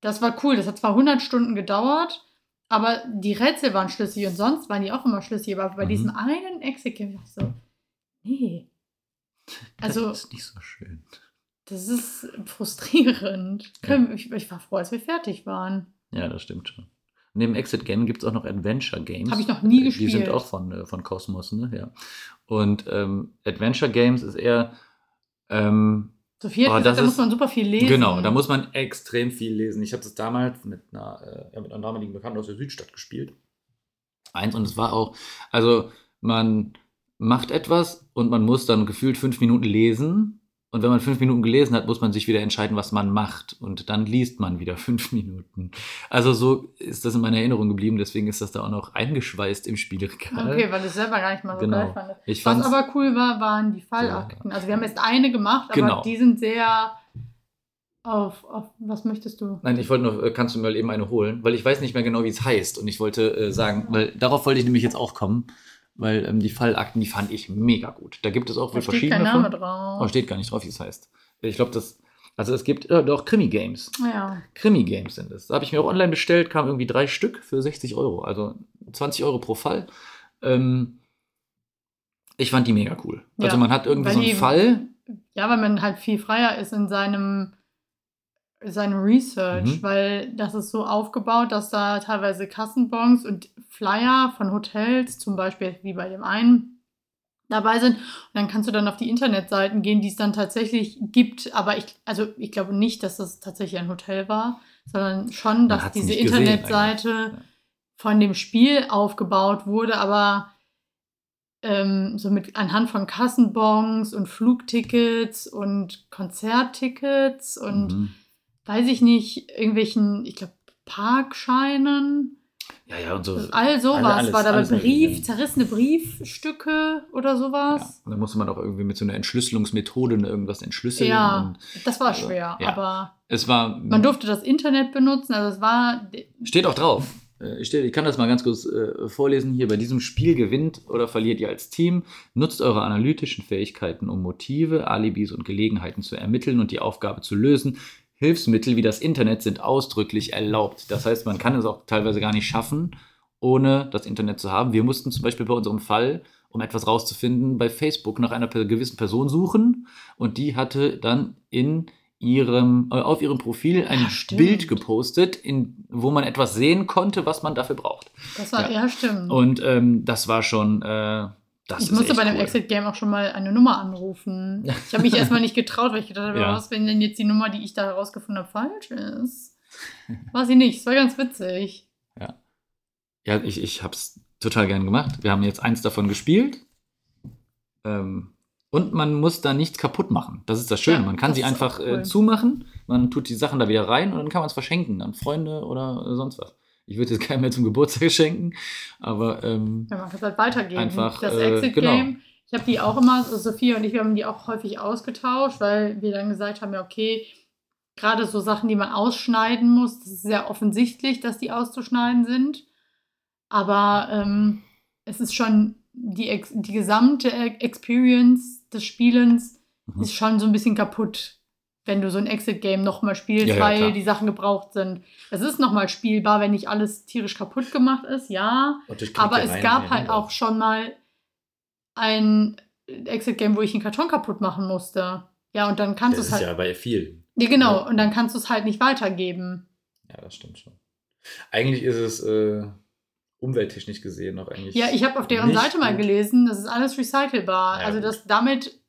das war cool. Das hat zwar 100 Stunden gedauert, aber die Rätsel waren schlüssig und sonst waren die auch immer schlüssig. Aber bei Mhm. diesem einen Exit-Game dachte ich so, nee. Also, das ist nicht so schön. Das ist frustrierend. Können- Ich, ich war froh, als wir fertig waren. Ja, das stimmt schon. Neben Exit Game gibt es auch noch Adventure Games. Hab ich noch nie Äh, Die sind gespielt. auch von, äh, von Cosmos, ne? Ja. Und ähm, Adventure Games ist eher. Ähm, So viel, Oh, da ist- muss man super viel lesen. genau, da muss man extrem viel lesen. Ich habe das damals mit einer, äh, ja, mit einer damaligen Bekannten aus der Südstadt gespielt. Eins und es war auch, also man macht etwas und man muss dann gefühlt fünf Minuten lesen. Und wenn man fünf Minuten gelesen hat, muss man sich wieder entscheiden, was man macht. Und dann liest man wieder (laughs) fünf Minuten. Also so ist das in meiner Erinnerung geblieben. Deswegen ist das da auch noch eingeschweißt im Spielregal. Okay, weil ich selber gar nicht mal so Genau. geil fand. Ich Was aber cool war, waren die Fallakten. Also wir haben jetzt eine gemacht, aber Genau. die sind sehr auf, auf was möchtest du? Nein, ich wollte noch, äh, kannst du mir mal eben eine holen, weil ich weiß nicht mehr genau, wie es heißt. Und ich wollte äh, sagen, weil darauf wollte ich nämlich jetzt auch kommen, weil ähm, die Fallakten, die fand ich mega gut. Da gibt es auch Da wohl steht verschiedene. kein Name von. drauf. Oh, steht gar nicht drauf, wie es heißt. Ich glaube, das. Also es gibt äh, doch Krimi-Games. ja. Krimi-Games sind es. Da habe ich mir auch online bestellt, kam irgendwie drei Stück für 60 Euro. Also 20 Euro pro Fall. Ähm, ich fand die mega cool. Ja, Also man hat irgendwie so einen die- Fall. ja, weil man halt viel freier ist in seinem seinem Research, Mhm. weil das ist so aufgebaut, dass da teilweise Kassenbons und Flyer von Hotels, zum Beispiel wie bei dem einen, dabei sind. Und dann kannst du dann auf die Internetseiten gehen, die es dann tatsächlich gibt. Aber ich, also ich glaube nicht, dass das tatsächlich ein Hotel war, sondern schon, dass diese Internetseite. Ja. von dem Spiel aufgebaut wurde, aber ähm, so mit anhand von Kassenbons und Flugtickets und Konzerttickets und Mhm. Weiß ich nicht, irgendwelchen, ich glaube, Parkscheinen. Ja, ja, und so. All sowas alle- alles- war alles Brief, zerrissene Briefstücke oder Ja. sowas. Und dann musste man auch irgendwie mit so einer Entschlüsselungsmethode irgendwas entschlüsseln. Ja, Und das war Also, schwer, ja. aber es war. man durfte das Internet benutzen, also es war Steht auch drauf. Äh, steht- Ich kann das mal ganz kurz äh, vorlesen. Hier bei diesem Spiel gewinnt oder verliert ihr als Team. Nutzt eure analytischen Fähigkeiten, um Motive, Alibis und Gelegenheiten zu ermitteln und die Aufgabe zu lösen. Hilfsmittel wie das Internet sind ausdrücklich erlaubt. Das heißt, man kann es auch teilweise gar nicht schaffen, ohne das Internet zu haben. Wir mussten zum Beispiel bei unserem Fall, um etwas rauszufinden, bei Facebook nach einer gewissen Person suchen und die hatte dann in ihrem, äh, auf ihrem Profil ein Ja. Bild gepostet, in, wo man etwas sehen konnte, was man dafür braucht. das war Ja. ja, stimmt. Und ähm, das war schon, äh, das ich musste bei dem cool. Exit-Game auch schon mal eine Nummer anrufen. Ich habe mich (laughs) erstmal nicht getraut, weil ich gedacht habe, Ja. was, wenn denn jetzt die Nummer, die ich da herausgefunden habe, falsch ist? War sie nicht. Es war ganz witzig. Ja, ich, ich habe es total gern gemacht. Wir haben jetzt eins davon gespielt. Ähm, und man muss da nichts kaputt machen. Das ist das Schöne. Ja, man kann sie einfach auch cool. äh, zumachen, man tut die Sachen da wieder rein und dann kann man es verschenken an Freunde oder äh, sonst was. Ich würde jetzt (laughs) keinem mehr zum Geburtstag schenken, aber ähm, Ja, man kann es halt weitergeben. Einfach, das äh, Exit-Game, genau. ich habe die auch immer, also Sophia und ich, wir haben die auch häufig ausgetauscht, weil wir dann gesagt haben, ja, okay, gerade so Sachen, die man ausschneiden muss, das ist sehr offensichtlich, dass die auszuschneiden sind. Aber ähm, es ist schon die, die gesamte E- Experience des Spielens Mhm. ist schon so ein bisschen kaputt. Wenn du so ein Exit-Game nochmal spielst, Ja, ja, weil klar. die Sachen gebraucht sind. Es ist nochmal spielbar, wenn nicht alles tierisch kaputt gemacht ist, ja. Aber es gab hier, halt auch schon mal ein Exit-Game, wo ich einen Karton kaputt machen musste. Ja, und dann kannst du Das es ist halt. ja bei vielen. Ja, genau. Ja. Und dann kannst du es halt nicht weitergeben. Ja, das stimmt schon. Eigentlich ist es äh, umwelttechnisch gesehen noch eigentlich. Ja, ich habe auf deren Seite mal gelesen, das ist alles recycelbar. Ja, also gut. das damit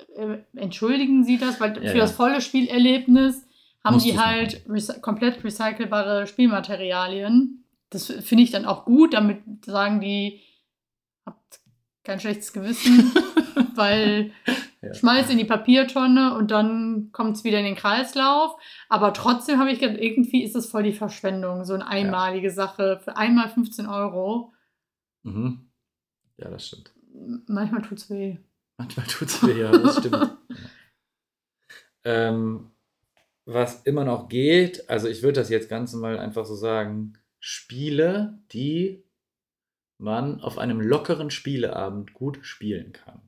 entschuldigen sie das, weil Ja, für ja. das volle Spielerlebnis haben Musst die halt recy komplett recycelbare Spielmaterialien. Das finde ich dann auch gut, damit sagen die, habt kein schlechtes Gewissen, (laughs) weil Ja. schmeiß in die Papiertonne und dann kommt es wieder in den Kreislauf. Aber trotzdem habe ich gedacht, irgendwie ist es voll die Verschwendung, so eine einmalige Sache für einmal 15 Euro. Mhm. Ja, das stimmt. Manchmal tut es weh. Manchmal tut es weh, ja, das stimmt. (laughs) Ähm, was immer noch geht, also ich würde das jetzt ganz mal einfach so sagen, Spiele, die man auf einem lockeren Spieleabend gut spielen kann.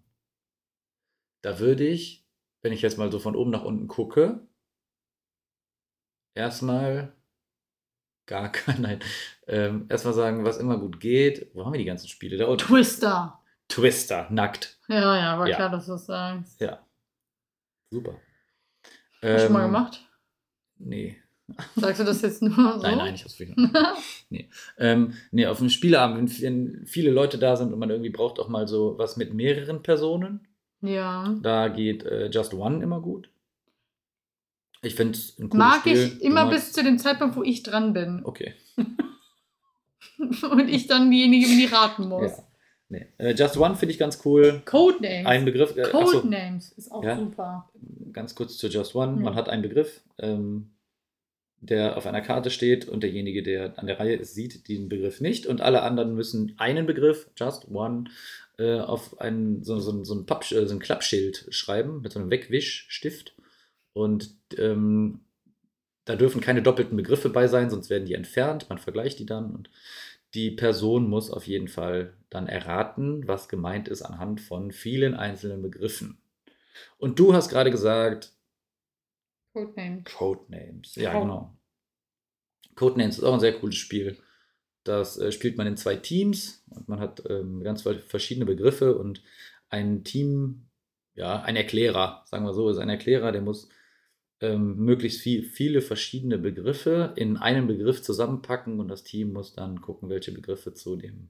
Da würde ich, wenn ich jetzt mal so von oben nach unten gucke, erstmal gar kein, nein, ähm, erstmal sagen, was immer gut geht. Wo haben wir die ganzen Spiele? Da unten. Twister. Twister, nackt. Ja, ja, war Ja. klar, dass du das sagst. Ja. Super. Hast du schon mal Ähm, gemacht? Nee. Sagst du das jetzt nur (laughs) so? Nein, nein, ich hab's wieder. nee. Ähm, nee, auf einem Spieleabend, wenn viele Leute da sind und man irgendwie braucht auch mal so was mit mehreren Personen, ja. da geht äh, Just One immer gut. Ich finde es ein cooles Mag Spiel. ich immer bis zu dem Zeitpunkt, wo ich dran bin. Okay. (laughs) Und ich dann diejenige bin, die raten muss. Ja. Nee. Äh, Just One finde ich ganz cool. Codenames. Ein Begriff. Äh, Codenames ist auch Ja. super. ganz kurz zu Just One. Ja. Man hat einen Begriff, ähm, der auf einer Karte steht und derjenige, der an der Reihe ist, sieht den Begriff nicht und alle anderen müssen einen Begriff, Just One, äh, auf einen, so, so, so, ein Papp, äh, so ein Klappschild schreiben mit so einem Wegwischstift und ähm, da dürfen keine doppelten Begriffe bei sein, sonst werden die entfernt. Man vergleicht die dann und die Person muss auf jeden Fall dann erraten, was gemeint ist anhand von vielen einzelnen Begriffen. Und du hast gerade gesagt, Codenames. Codenames. Ja, Code- genau. Codenames ist auch ein sehr cooles Spiel. Das äh, spielt man in zwei Teams und man hat ähm, ganz verschiedene Begriffe und ein Team, ja, ein Erklärer, sagen wir so, ist ein Erklärer, der muss ähm, möglichst viel, viele verschiedene Begriffe in einen Begriff zusammenpacken und das Team muss dann gucken, welche Begriffe zu dem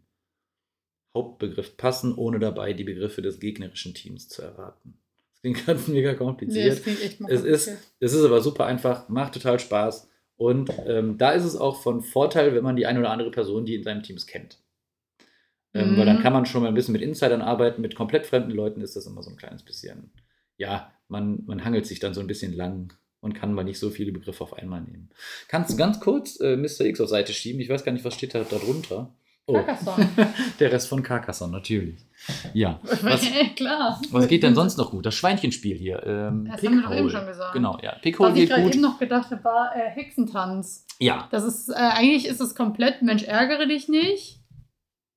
Hauptbegriff passen, ohne dabei die Begriffe des gegnerischen Teams zu erraten. Das klingt (laughs) ganz mega Nee, kompliziert. das klingt echt Es ist, es ist aber super einfach, macht total Spaß. Und ähm, da ist es auch von Vorteil, wenn man die eine oder andere Person, die in seinem Teams kennt. Ähm, Mhm. Weil dann kann man schon mal ein bisschen mit Insidern arbeiten. Mit komplett fremden Leuten ist das immer so ein kleines bisschen. Ja, man, man hangelt sich dann so ein bisschen lang und kann mal nicht so viele Begriffe auf einmal nehmen. Kannst du ganz kurz äh, Mr. X auf Seite schieben? Ich weiß gar nicht, was steht da, da drunter. Oh, Carcassonne. (laughs) der Rest von Carcassonne, natürlich. Ja. (laughs) Was, Klar. was geht denn sonst noch gut? Das Schweinchenspiel hier. Ähm, Das haben wir doch eben Pickhole. schon gesagt. Genau, ja. Pickhole Was ich geht gerade gut. eben noch gedacht habe, war äh, Hexentanz. Ja. Das ist, äh, eigentlich ist es komplett Mensch, ärgere dich nicht,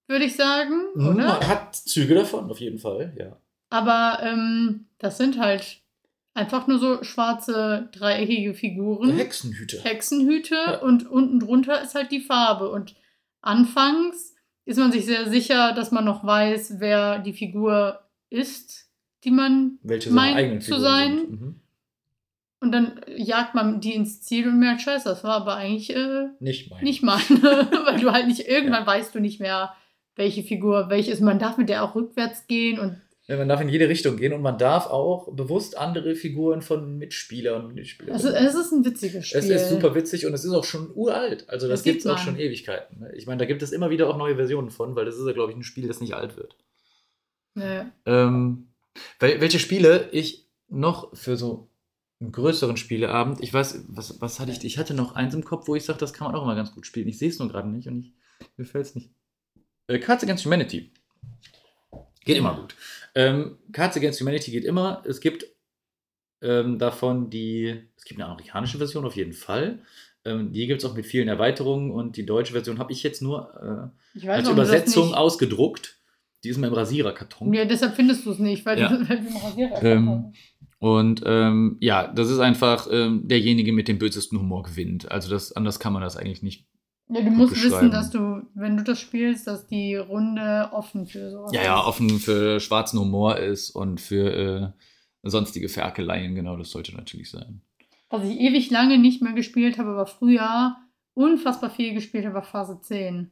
würde ich sagen, oder? Hat Züge davon, auf jeden Fall, ja. Aber ähm, das sind halt einfach nur so schwarze, dreieckige Figuren. Hexenhüte. Hexenhüte Ja. und unten drunter ist halt die Farbe. Und anfangs ist man sich sehr sicher, dass man noch weiß, wer die Figur ist, die man. Welche Mein seine eigenen zu Figuren sein. Mhm. Und dann jagt man die ins Ziel und merkt, scheiße, das war aber eigentlich äh, Nicht mein. nicht meine. (laughs) Weil du halt nicht, irgendwann weißt du nicht mehr, welche Figur welche ist. Man darf mit der auch rückwärts gehen und Ja, man darf in jede Richtung gehen und man darf auch bewusst andere Figuren von Mitspielern und Mitspielern. es ist, es ist ein witziges Spiel. Es ist super witzig und es ist auch schon uralt. Also das Das gibt es auch schon Ewigkeiten. ne? Ich meine, da gibt es immer wieder auch neue Versionen von, weil das ist ja, glaube ich, ein Spiel, das nicht alt wird. Ja. Ähm, wel welche Spiele ich noch für so einen größeren Spieleabend, ich weiß, was, was hatte ich, ich hatte noch eins im Kopf, wo ich sage, das kann man auch immer ganz gut spielen. Ich sehe es nur gerade nicht und ich, mir fällt es nicht. Äh, Cards Against Humanity. Geht immer gut. Ähm, Cards Against Humanity geht immer. Es gibt ähm, davon die, es gibt eine amerikanische Version auf jeden Fall. Ähm, die gibt es auch mit vielen Erweiterungen und die deutsche Version habe ich jetzt nur Ich äh, weiß, als das Übersetzung ausgedruckt. Die ist mal im Rasiererkarton. Ja, deshalb findest du es nicht, weil Ja. du (laughs) weil du einen Rasierer Ähm, Und ähm, ja, das ist einfach ähm, derjenige mit dem bösesten Humor gewinnt. Also das, anders kann man das eigentlich nicht. Ja, du musst wissen, dass du, wenn du das spielst, dass die Runde offen für sowas Ja, ja, offen für schwarzen Humor ist und für äh, sonstige Ferkeleien, genau, das sollte natürlich sein. Was ich ewig lange nicht mehr gespielt habe, aber früher unfassbar viel gespielt habe, war Phase 10.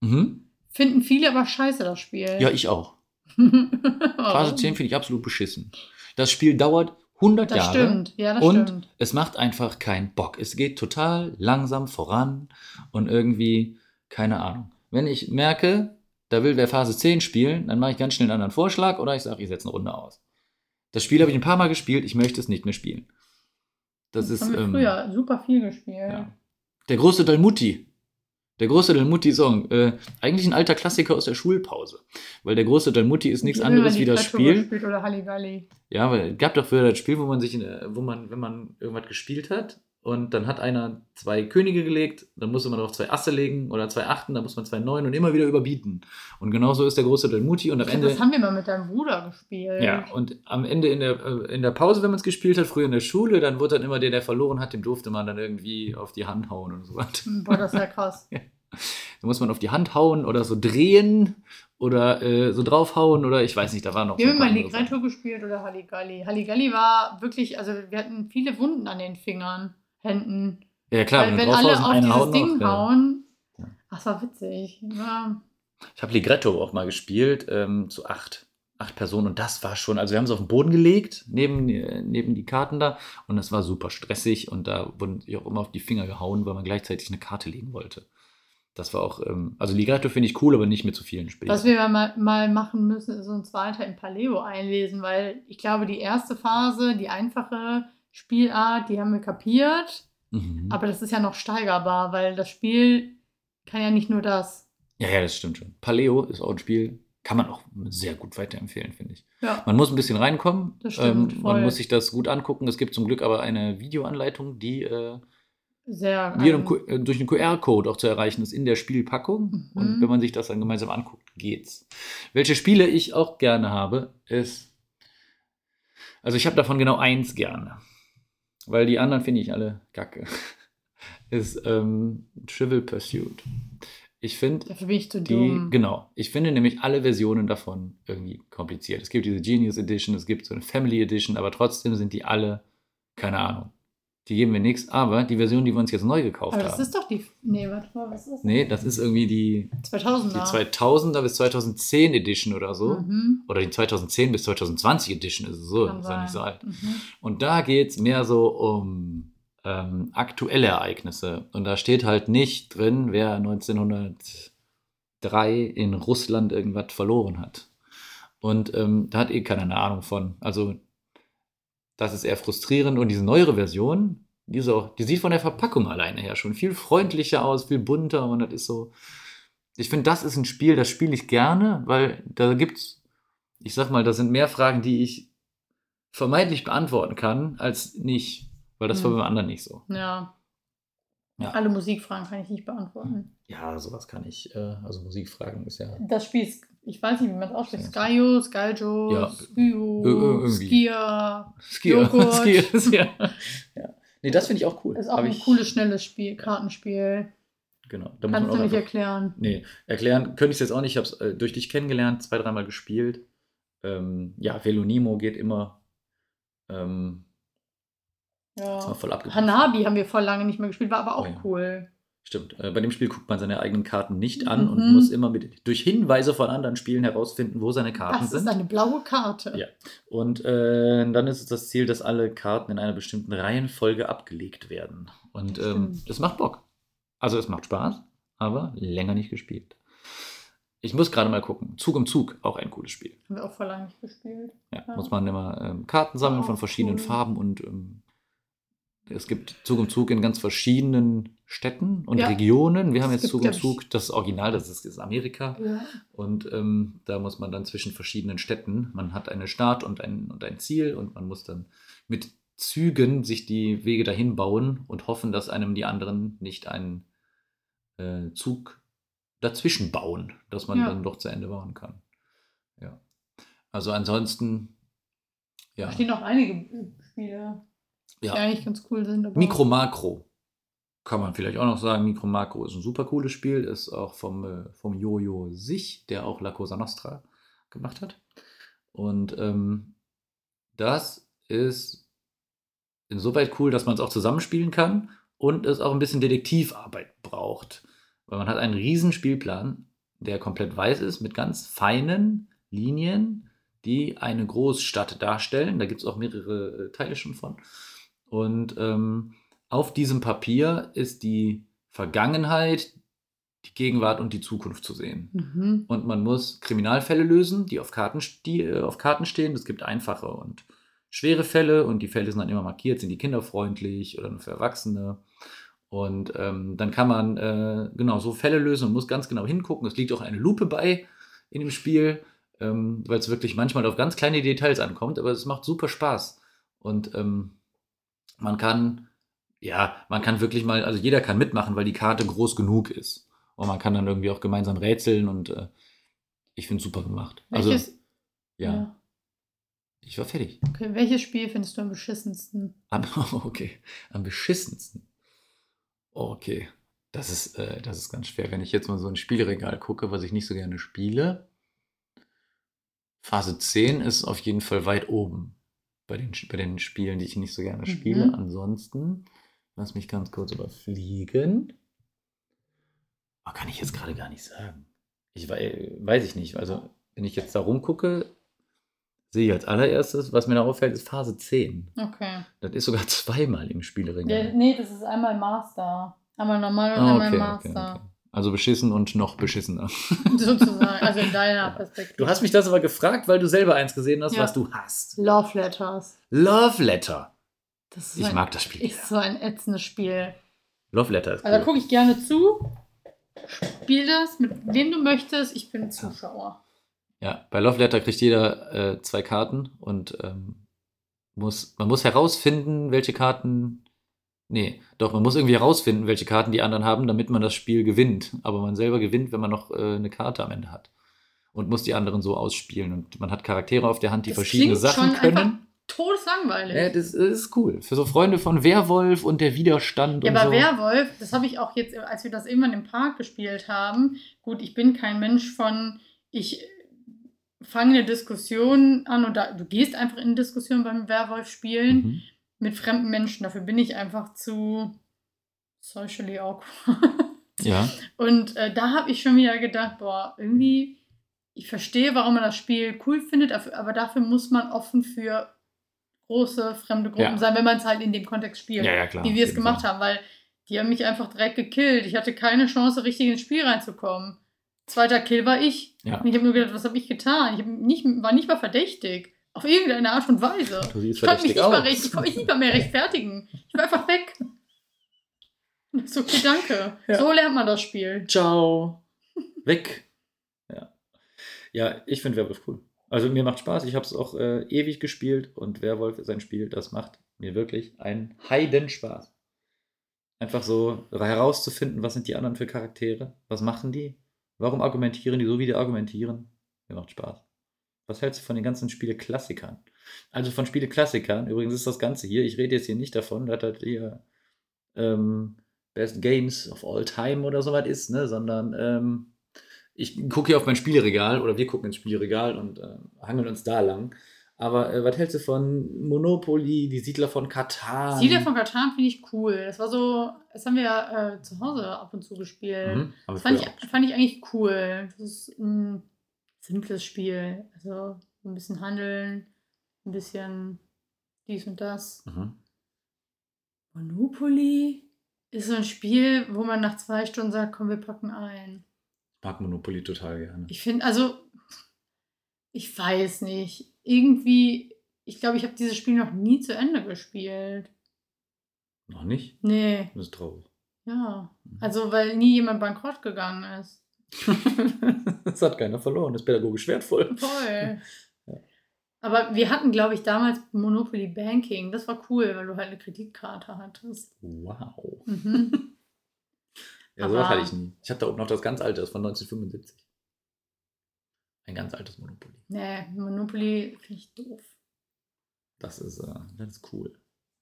Mhm. Finden viele aber scheiße, das Spiel. Ja, ich auch. (laughs) Phase Phase 10 finde ich absolut beschissen. Das Spiel dauert 100 Das Jahre. stimmt, ja, das und stimmt. es macht einfach keinen Bock. Es geht total langsam voran und irgendwie, keine Ahnung. Wenn ich merke, da will wer Phase 10 spielen, dann mache ich ganz schnell einen anderen Vorschlag oder ich sage, ich setze eine Runde aus. Das Spiel habe ich ein paar Mal gespielt, ich möchte es nicht mehr spielen. Das, ist haben wir ähm, früher super viel gespielt. ja. der große Dalmuti. Der große Dalmuti-Song. Äh, eigentlich ein alter Klassiker aus der Schulpause. Weil der große Dalmuti ist nichts anderes wie das Spiel. Oder Halligalli. Ja, weil es gab doch früher das Spiel, wo man sich, in, wo man, wenn man irgendwas gespielt hat und dann hat einer zwei Könige gelegt, dann musste man auch zwei Asse legen oder zwei Achten, dann muss man zwei Neun und immer wieder überbieten. Und genauso ist der große Dalmuti und am Ende. das haben wir mal mit deinem Bruder gespielt. Ja, und am Ende in der, äh, in der Pause, wenn man es gespielt hat, früher in der Schule, dann wurde dann immer der, der verloren hat, dem durfte man dann irgendwie auf die Hand hauen und so was. Boah, das ist ja krass. (laughs) Da muss man auf die Hand hauen oder so drehen oder äh, so draufhauen oder ich weiß nicht, da war noch Wir haben mal. Ligretto gespielt oder Halligalli. Halligalli war wirklich, also wir hatten viele Wunden an den Fingern, Händen. Ja, klar, Weil du wenn alle auf dieses haut Ding noch, hauen, Ja. ach, das war witzig. Ja. Ich habe Ligretto auch mal gespielt, ähm, zu acht, acht Personen und das war schon, also wir haben es auf den Boden gelegt, neben, neben die Karten da und das war super stressig und da wurden sich auch immer auf die Finger gehauen, weil man gleichzeitig eine Karte legen wollte. Das war auch, ähm, also Ligretto finde ich cool, aber nicht mit zu vielen Spielen. Was wir mal, mal machen müssen, ist uns weiter in Paleo einlesen, weil ich glaube, die erste Phase, die einfache Spielart, die haben wir kapiert. mhm. Aber das ist ja noch steigerbar, weil das Spiel kann ja nicht nur das. ja, ja, das stimmt schon. Paleo ist auch ein Spiel, kann man auch sehr gut weiterempfehlen, finde ich. Ja. Man muss ein bisschen reinkommen. Das stimmt, ähm, man muss sich das gut angucken. Es gibt zum Glück aber eine Videoanleitung, die äh, Sehr. ähm, äh, durch einen QR-Code auch zu erreichen ist in der Spielpackung. Mhm. Und wenn man sich das dann gemeinsam anguckt, geht's. Welche Spiele ich auch gerne habe, ist. Also ich habe davon genau eins gerne. Weil die anderen finde ich alle kacke. (laughs) Ist ähm, Trivial Pursuit. Ich finde, dafür bin ich zu die, dumm. genau. Ich finde nämlich alle Versionen davon irgendwie kompliziert. Es gibt diese Genius Edition, es gibt so eine Family Edition, aber trotzdem sind die alle, keine Ahnung. Die geben mir nichts, aber die Version, die wir uns jetzt neu gekauft Aber das haben. ist doch die. Nee, warte mal, was ist das? nee, das ist irgendwie die, 2000er. die 2000er bis 2010 Edition oder so. Mhm. Oder die 2010 bis 2020 Edition ist es so, Kann ist ja nicht so alt. Mhm. Und da geht es mehr so um ähm, aktuelle Ereignisse. Und da steht halt nicht drin, wer 1903 in Russland irgendwas verloren hat. Und ähm, da hat eh keiner eine Ahnung von. Also, das ist eher frustrierend. Und diese neuere Version, die, ist auch, die sieht von der Verpackung alleine her schon viel freundlicher aus, viel bunter. Und das ist so. Ich finde, das ist ein Spiel, das spiele ich gerne, weil da gibt's, ich sag mal, da sind mehr Fragen, die ich vermeintlich beantworten kann, als nicht. Weil das war Hm. beim anderen nicht so. Ja. Ja. Alle Musikfragen kann ich nicht beantworten. Ja, sowas kann ich. Äh, also Musikfragen ist ja. Das Spiel ist, ich weiß nicht, wie man es ausspricht. Skyo, Skyjo, Ja. Skyo, Ir- ir- irgendwie. Skia. Skier. (laughs) Joghurt. Skier, ja. ja. Nee, das finde ich auch cool. Ist auch Hab ein ich, cooles, schnelles Spiel, Kartenspiel. Genau. Da muss man Kannst du nicht einfach, erklären. Nee, erklären könnte ich es jetzt auch nicht. Ich habe es äh, durch dich kennengelernt, zwei, dreimal gespielt. Ähm, ja, Velonimo geht immer. Ähm, Ja. Hanabi haben wir voll lange nicht mehr gespielt, war aber auch Oh ja. cool. Stimmt. Äh, bei dem Spiel guckt man seine eigenen Karten nicht an und Mhm. muss immer mit, durch Hinweise von anderen Spielen herausfinden, wo seine Karten Das sind. ist eine blaue Karte. Ja. Und äh, dann ist es das Ziel, dass alle Karten in einer bestimmten Reihenfolge abgelegt werden. Und Das ähm, das macht Bock. Also es macht Spaß, aber länger nicht gespielt. Ich muss gerade mal gucken. Zug um Zug, auch ein cooles Spiel. Haben wir auch voll lange nicht gespielt. Ja, Ja. Muss man immer ähm, Karten sammeln Auch von verschiedenen cool. Farben und ähm, es gibt Zug um Zug in ganz verschiedenen Städten und Ja. Regionen. Wir haben Es jetzt Zug um Zug, das Original, das ist, ist Amerika. Ja. Und ähm, da muss man dann zwischen verschiedenen Städten, man hat eine Start und ein, und ein Ziel und man muss dann mit Zügen sich die Wege dahin bauen und hoffen, dass einem die anderen nicht einen äh, Zug dazwischen bauen, dass man Ja. dann doch zu Ende bauen kann. Ja. Also ansonsten Da Ja. stehen noch einige Spiele, die ja. eigentlich ganz cool sind. Mikro Makro. Kann man vielleicht auch noch sagen. Mikro Makro ist ein super cooles Spiel. Ist auch vom, äh, vom Jojo Sich, der auch La Cosa Nostra gemacht hat. Und ähm, das ist insoweit cool, dass man es auch zusammenspielen kann und es auch ein bisschen Detektivarbeit braucht. Weil man hat einen riesen Spielplan, der komplett weiß ist, mit ganz feinen Linien, die eine Großstadt darstellen. Da gibt es auch mehrere äh, Teile schon von. Und ähm, auf diesem Papier ist die Vergangenheit, die Gegenwart und die Zukunft zu sehen. Mhm. Und man muss Kriminalfälle lösen, die auf Karten, die, äh, auf Karten stehen. Es gibt einfache und schwere Fälle und die Fälle sind dann immer markiert, sind die kinderfreundlich oder nur für Erwachsene. Und ähm, dann kann man äh, genau so Fälle lösen und muss ganz genau hingucken. Es liegt auch eine Lupe bei in dem Spiel, ähm, weil es wirklich manchmal auf ganz kleine Details ankommt, aber es macht super Spaß. Und ähm, man kann, ja, man kann wirklich mal, also jeder kann mitmachen, weil die Karte groß genug ist. Und man kann dann irgendwie auch gemeinsam rätseln und äh, ich finde es super gemacht. Welches, Also, ja, ich war fertig. Okay, welches Spiel findest du am beschissensten? Am, (laughs) okay, am beschissensten. Okay, das ist, äh, das ist ganz schwer. Wenn ich jetzt mal so ein Spielregal gucke, was ich nicht so gerne spiele, Phase 10 ist auf jeden Fall weit oben bei den, bei den Spielen, die ich nicht so gerne spiele. Mhm. Ansonsten, lass mich ganz kurz überfliegen. Oh, kann ich jetzt gerade gar nicht sagen. Ich wei- weiß ich nicht. Also, wenn ich jetzt da rumgucke, sehe ich als allererstes, was mir da auffällt, ist Phase 10. Okay. Das ist sogar zweimal im Spielregal. Ja, nee, das ist einmal Master. Einmal normal und Ah, einmal okay, okay, Master. okay. Also beschissen und noch beschissener. (laughs) Sozusagen. Also in deiner Perspektive. Du hast mich das aber gefragt, weil du selber eins gesehen hast, Ja. was du hast. Love Letters. Love Letter. Das ist, Ich ein, mag das Spiel. ist so ein ätzendes Spiel. Love Letter ist Also da cool. gucke ich gerne zu. Spiel das, mit wem du möchtest. Ich bin Zuschauer. Ja, bei Love Letter kriegt jeder äh, zwei Karten und ähm, muss, man muss herausfinden, welche Karten. Nee, doch, man muss irgendwie herausfinden, welche Karten die anderen haben, damit man das Spiel gewinnt. Aber man selber gewinnt, wenn man noch äh, eine Karte am Ende hat. Und muss die anderen so ausspielen. Und man hat Charaktere auf der Hand, die Das verschiedene Sachen schon können. einfach Todeslangweilig. Ja, das ist cool. Für so Freunde von Werwolf und der Widerstand Ja, und aber so. Werwolf, das habe ich auch jetzt, als wir das irgendwann im Park gespielt haben. Gut, ich bin kein Mensch von, ich fange eine Diskussion an und da, du gehst einfach in eine Diskussion beim Werwolf-Spielen Mhm. Mit fremden Menschen. Dafür bin ich einfach zu socially awkward. Ja, Und äh, da habe ich schon wieder gedacht, boah, irgendwie, ich verstehe, warum man das Spiel cool findet, aber dafür muss man offen für große fremde Gruppen Ja. sein, wenn man es halt in dem Kontext spielt ja, ja, klar. wie wir es gemacht Fall. haben, weil die haben mich einfach direkt gekillt. Ich hatte keine Chance, richtig ins Spiel reinzukommen. Zweiter Kill war ich. Ja. Und ich habe nur gedacht, was habe ich getan? Ich nicht, war nicht mal verdächtig. Auf irgendeine Art und Weise. Du siehst Ich konnte mich nicht mal, ich konnte mich nicht mal mehr rechtfertigen. Ich war einfach weg. So, okay, danke. Ja. So lernt man das Spiel. Ciao. Weg. Ja. Ja, ich finde Werwolf cool. Also mir macht Spaß. Ich habe es auch äh, ewig gespielt und Werwolf ist ein Spiel, das macht mir wirklich einen Heidenspaß. Einfach so herauszufinden, was sind die anderen für Charaktere? Was machen die? Warum argumentieren die so, wie die argumentieren? Mir macht Spaß. Was hältst du von den ganzen Spiele-Klassikern? Also von Spiele-Klassikern, übrigens ist das Ganze hier, ich rede jetzt hier nicht davon, dass das hier ähm, Best Games of All Time oder sowas ist, ne? sondern ähm, ich gucke hier auf mein Spielregal oder wir gucken ins Spielregal und äh, hangeln uns da lang. Aber äh, was hältst du von Monopoly, die Siedler von Katan? Siedler von Katan finde ich cool. Das war so, das haben wir ja äh, zu Hause ab und zu gespielt. Mhm, Das fand ich, fand ich eigentlich cool. Das ist ein simples Spiel. Also so ein bisschen handeln, ein bisschen dies und das. Mhm. Monopoly ist so ein Spiel, wo man nach zwei Stunden sagt, komm, wir packen ein. Ich mag Monopoly total gerne. Ich finde, also, ich weiß nicht. Irgendwie, ich glaube, ich habe dieses Spiel noch nie zu Ende gespielt. Noch nicht? Nee, Das ist traurig. ja. Also, weil nie jemand bankrott gegangen ist. (laughs) das hat keiner verloren, ist pädagogisch wertvoll. Toll. Ja. Aber wir hatten, glaube ich, damals Monopoly Banking. Das war cool, weil du halt eine Kreditkarte hattest. Wow. Mhm. (laughs) Ja, sowas hatte ich nie. Ich habe da oben noch das ganz alte, das von 1975. Ein ganz altes Monopoly. nee, Monopoly finde ich doof. Das ist, äh, das ist cool.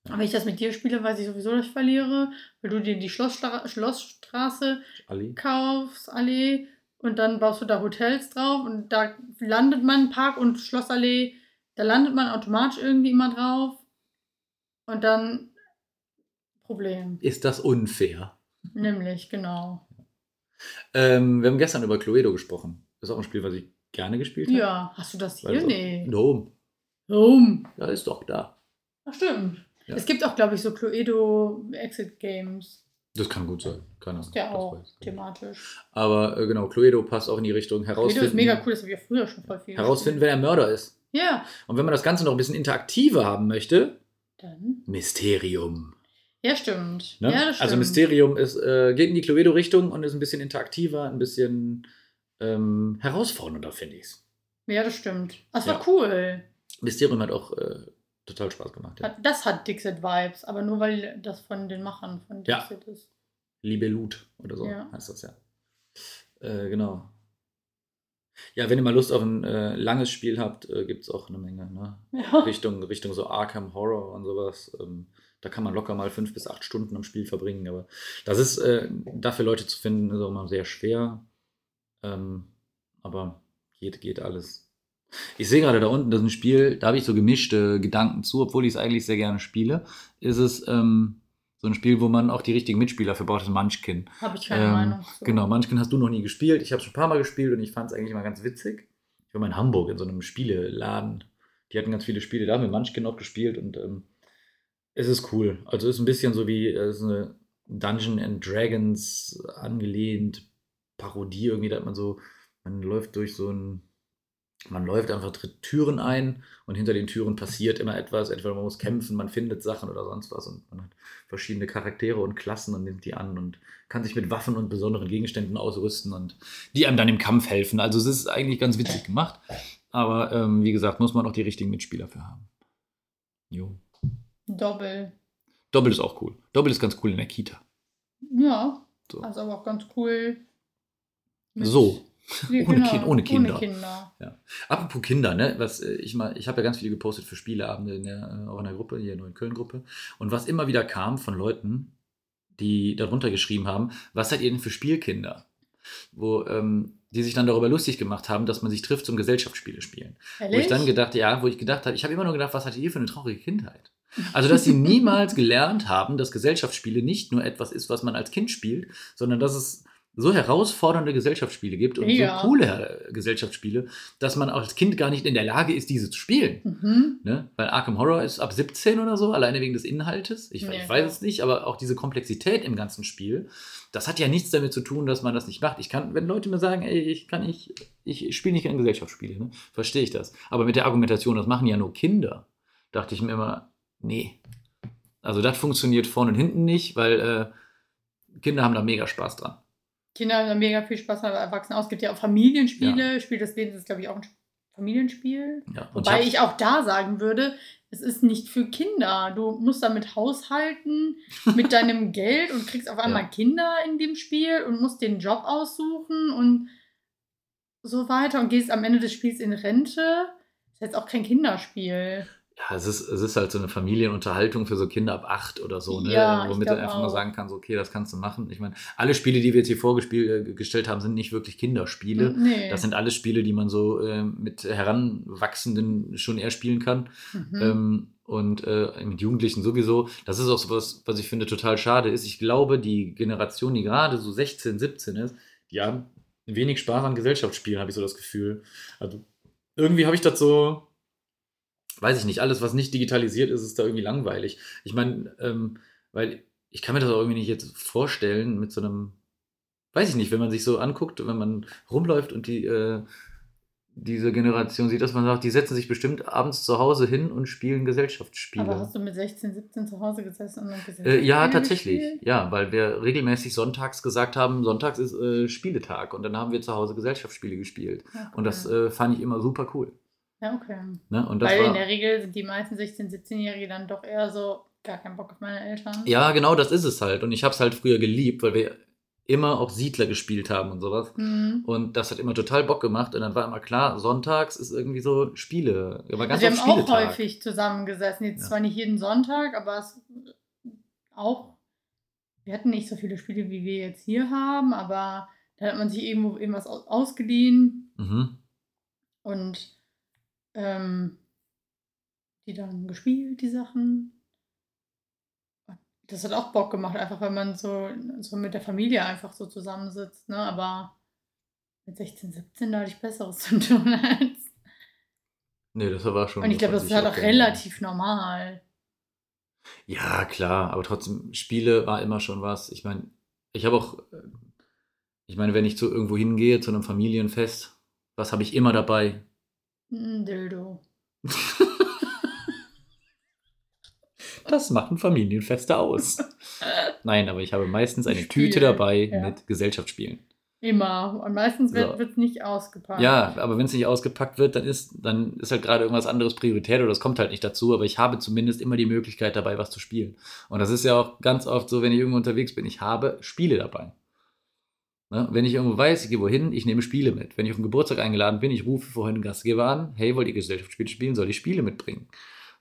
Aber wenn ich das mit dir spiele, weiß ich sowieso, dass ich verliere, weil du dir die Schlossstra Schlossstraße Ali? kaufst, Allee, und dann baust du da Hotels drauf und da landet man Park und Schlossallee, da landet man automatisch irgendwie immer drauf. Und dann Problem. Ist das unfair? Nämlich, genau. Ähm, wir haben gestern über Cluedo gesprochen. Das ist auch ein Spiel, was ich gerne gespielt habe. Ja, hast du das hier? Nee. Dom. Warum? Ja, ist doch da. Ach, stimmt. Ja. Es gibt auch, glaube ich, so Cluedo Exit Games. Das kann gut sein. Keine Ahnung. Ist ja auch thematisch. Aber äh, genau, Cluedo passt auch in die Richtung Cluedo herausfinden. ist mega cool, das habe ich ja früher schon voll viel Herausfinden, wer der Mörder ist. gespielt. Ja, Und wenn man das Ganze noch ein bisschen interaktiver haben möchte, dann. Mysterium. Ja, stimmt. Ne? Ja, das stimmt. also Mysterium ist, äh, geht in die Cluedo-Richtung und ist ein bisschen interaktiver, ein bisschen ähm, herausfordernder, finde ich es. Ja, das stimmt. Das Ja. war cool. Mysterium hat auch äh, total Spaß gemacht. Ja. Hat- Das hat Dixit-Vibes, aber nur weil das von den Machern von Ja. Dixit ist. Libelut oder so Ja. heißt das ja. Äh, genau. Ja, wenn ihr mal Lust auf ein äh, langes Spiel habt, äh, gibt es auch eine Menge. Ne? Ja. Richtung, Richtung so Arkham Horror und sowas. Ähm, da kann man locker mal fünf bis acht Stunden am Spiel verbringen. Aber das ist äh, dafür Leute zu finden, ist auch immer sehr schwer. Ähm, aber geht, geht alles. Ich sehe gerade da unten, das ist ein Spiel, da habe ich so gemischte Gedanken zu, obwohl ich es eigentlich sehr gerne spiele. Ist es ähm, so ein Spiel, wo man auch die richtigen Mitspieler für braucht, das ist Munchkin. Habe ich keine Ähm, Meinung. Genau, Munchkin hast du noch nie gespielt. Ich habe schon ein paar Mal gespielt und ich fand es eigentlich immer ganz witzig. Ich war mal in Hamburg in so einem Spieleladen. Die hatten ganz viele Spiele, da haben wir Munchkin auch gespielt und ähm, es ist cool. Also es ist ein bisschen so wie äh, es ist eine Dungeon and Dragons angelehnt Parodie irgendwie, da hat man so, man läuft durch so ein, man läuft einfach, tritt Türen ein und hinter den Türen passiert immer etwas. Entweder man muss kämpfen, man findet Sachen oder sonst was und man hat verschiedene Charaktere und Klassen und nimmt die an und kann sich mit Waffen und besonderen Gegenständen ausrüsten und die einem dann im Kampf helfen. Also es ist eigentlich ganz witzig gemacht, aber ähm, wie gesagt, muss man auch die richtigen Mitspieler für haben. Jo. Doppel. Doppel ist auch cool. Doppel ist ganz cool in der Kita. Ja. So. Also aber auch ganz cool. So. Ja, Ohne Kind- ohne Kinder. Ohne Kinder. Apropos Kinder, ne? Was äh, ich mal, ich habe ja ganz viele gepostet für Spieleabende in der, äh, auch in der Gruppe, hier nur in Köln-Gruppe. Und was immer wieder kam von Leuten, die darunter geschrieben haben, was seid ihr denn für Spielkinder? Wo ähm, die sich dann darüber lustig gemacht haben, dass man sich trifft zum Gesellschaftsspiele spielen. Wo ich Ehrlich? dann gedacht, ja, wo ich gedacht habe, ich habe immer nur gedacht, was hattet ihr für eine traurige Kindheit? Also, dass sie (laughs) niemals gelernt haben, dass Gesellschaftsspiele nicht nur etwas ist, was man als Kind spielt, sondern dass es so herausfordernde Gesellschaftsspiele gibt und Ja. so coole äh, Gesellschaftsspiele, dass man als Kind gar nicht in der Lage ist, diese zu spielen. Mhm. Ne? Weil Arkham Horror ist ab 17 oder so, alleine wegen des Inhaltes. Ich, Ja, ich weiß es nicht, aber auch diese Komplexität im ganzen Spiel, das hat ja nichts damit zu tun, dass man das nicht macht. Ich kann, wenn Leute mir sagen, ey, ich kann nicht, ich spiele nicht gerne Gesellschaftsspiele, ne? verstehe ich das. Aber mit der Argumentation, das machen ja nur Kinder, dachte ich mir immer, nee. Also das funktioniert vorne und hinten nicht, weil äh, Kinder haben da mega Spaß dran. Kinder haben mega viel Spaß, aber Erwachsene auch. Es gibt ja auch Familienspiele. Spiel des Lebens ist, glaube ich, auch ein Familienspiel. Ja, Wobei hab- ich auch da sagen würde, es ist nicht für Kinder. Du musst damit haushalten, (laughs) mit deinem Geld und kriegst auf einmal Ja. Kinder in dem Spiel und musst den Job aussuchen und so weiter und gehst am Ende des Spiels in Rente. Das ist jetzt auch kein Kinderspiel. Ja, es ist, es ist halt so eine Familienunterhaltung für so Kinder ab acht oder so, ne? Ja, womit du einfach mal auch. sagen kannst, okay, das kannst du machen. Ich meine, alle Spiele, die wir jetzt hier vorgestellt haben, sind nicht wirklich Kinderspiele. Nee. Das sind alles Spiele, die man so äh, mit Heranwachsenden schon eher spielen kann. mhm. Ähm, und äh, mit Jugendlichen sowieso. Das ist auch so was, was ich finde total schade ist. Ich glaube, die Generation, die gerade so 16, 17 ist, die haben wenig Spaß an Gesellschaftsspielen, habe ich so das Gefühl. Also irgendwie habe ich das so, weiß ich nicht, alles, was nicht digitalisiert ist, ist da irgendwie langweilig. Ich meine, ähm, weil ich kann mir das auch irgendwie nicht jetzt vorstellen mit so einem, weiß ich nicht, wenn man sich so anguckt, wenn man rumläuft und die, äh, diese Generation sieht, dass man sagt, die setzen sich bestimmt abends zu Hause hin und spielen Gesellschaftsspiele. aber hast du mit 16, 17 zu Hause gesessen und dann Äh, ja, tatsächlich. gespielt? Ja, weil wir regelmäßig sonntags gesagt haben, sonntags ist äh, Spieletag und dann haben wir zu Hause Gesellschaftsspiele gespielt. Ja, Und das cool. äh, fand ich immer super cool. Ja, okay. Ne? Und das Weil in war, der Regel sind die meisten 16-, 17-Jährige dann doch eher so, gar keinen Bock auf meine Eltern. ja, genau das ist es halt. Und ich habe es halt früher geliebt, weil wir immer auch Siedler gespielt haben und sowas. Mhm. Und das hat immer total Bock gemacht. Und dann war immer klar, sonntags ist irgendwie so Spiele. War ganz Also wir haben auch Spieletag. häufig zusammengesessen. Jetzt Ja. zwar nicht jeden Sonntag, aber es auch. Wir hatten nicht so viele Spiele, wie wir jetzt hier haben, aber da hat man sich irgendwo irgendwas aus- ausgeliehen Mhm. und ähm, die dann gespielt, die Sachen. Das hat auch Bock gemacht, einfach weil man so, so mit der Familie einfach so zusammensitzt, ne? Aber mit 16, 17 da hatte ich Besseres (laughs) zu tun als. Nee, das war schon. Und ich glaube, das ist halt auch relativ normal. Ja, klar, aber trotzdem, Spiele war immer schon was. Ich meine, ich habe auch, äh, ich meine, wenn ich zu irgendwo hingehe, zu einem Familienfest, was habe ich immer dabei? Ein Dildo. Das machen Familienfeste aus. (laughs) Nein, aber ich habe meistens eine Spiel, Tüte dabei ja. mit Gesellschaftsspielen. Immer. Und meistens wird So. es nicht ausgepackt. Ja, aber wenn es nicht ausgepackt wird, dann ist, dann ist halt gerade irgendwas anderes Priorität oder das kommt halt nicht dazu. Aber ich habe zumindest immer die Möglichkeit dabei, was zu spielen. Und das ist ja auch ganz oft so, wenn ich irgendwo unterwegs bin. Ich habe Spiele dabei. Ne? Wenn ich irgendwo weiß, ich gehe wohin, ich nehme Spiele mit. Wenn ich auf einen Geburtstag eingeladen bin, ich rufe vorhin den Gastgeber an, hey, wollt ihr Gesellschaftsspiele spielen? Soll ich Spiele mitbringen?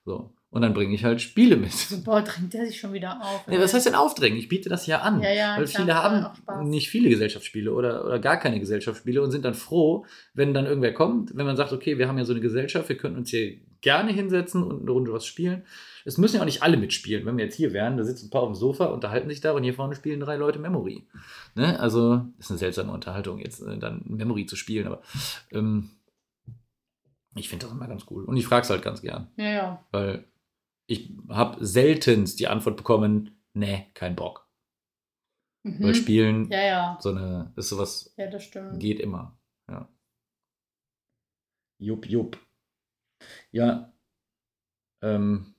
So. Und dann bringe ich halt Spiele mit. So, boah, trinkt der sich schon wieder auf. Ja, was heißt denn aufdrängen? Ich biete das ja an. Ja, ja, weil klar, viele haben nicht viele Gesellschaftsspiele oder, oder gar keine Gesellschaftsspiele und sind dann froh, wenn dann irgendwer kommt, wenn man sagt, okay, wir haben ja so eine Gesellschaft, wir könnten uns hier gerne hinsetzen und eine Runde was spielen. Es müssen ja auch nicht alle mitspielen. Wenn wir jetzt hier wären, da sitzen ein paar auf dem Sofa, unterhalten sich da und hier vorne spielen drei Leute Memory. Ne? Also, ist eine seltsame Unterhaltung, jetzt äh, dann Memory zu spielen, aber ähm, ich finde das immer ganz cool. Und ich frage es halt ganz gern. Ja, ja. Weil ich habe seltenst die Antwort bekommen, nee, kein Bock. Mhm. Weil Spielen Ja, ja. so eine, ist sowas, Ja, geht immer. Ja. Jupp, jupp. Ja. Ähm,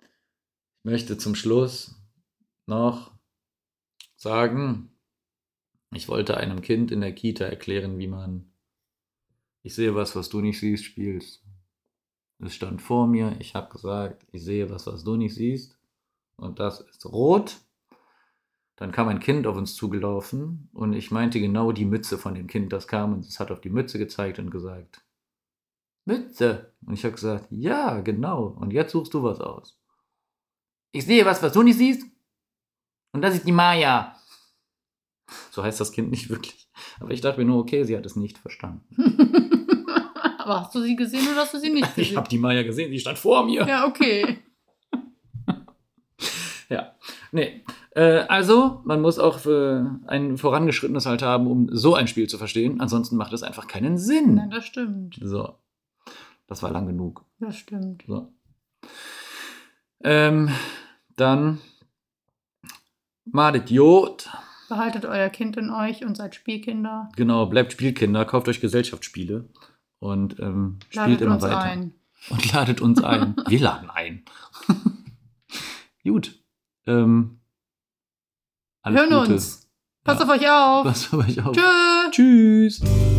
ich möchte zum Schluss noch sagen, ich wollte einem Kind in der Kita erklären, wie man ich sehe was, was du nicht siehst, spielst. Es stand vor mir, ich habe gesagt, ich sehe was, was du nicht siehst. Und das ist rot. Dann kam ein Kind auf uns zugelaufen und ich meinte genau die Mütze von dem Kind, das kam und es hat auf die Mütze gezeigt und gesagt, Mütze. Und ich habe gesagt, ja, genau. Und jetzt suchst du was aus. Ich sehe was, was du nicht siehst. Und das ist die Maya. So heißt das Kind nicht (laughs) wirklich. Aber ich dachte mir nur, okay, sie hat es nicht verstanden. (laughs) Aber hast du sie gesehen oder hast du sie nicht (laughs) gesehen? Ich habe die Maya gesehen, sie stand vor mir. Ja, okay. Ja, nee. Äh, also, man muss auch äh, ein vorangeschrittenes Alter haben, um so ein Spiel zu verstehen. Ansonsten macht es einfach keinen Sinn. Nein, das stimmt. So. Das war lang genug. Das stimmt. So. Ähm, dann Madet Jod. Behaltet euer Kind in euch und seid Spielkinder. Genau, bleibt Spielkinder, kauft euch Gesellschaftsspiele und ähm, spielt Ladet immer uns weiter. ein. Und ladet uns ein. (laughs) Wir laden ein. (laughs) Gut. Ähm, alles Hören Gute. uns. Passt Ja. auf euch auf. Passt auf euch auf. Tschö. Tschüss.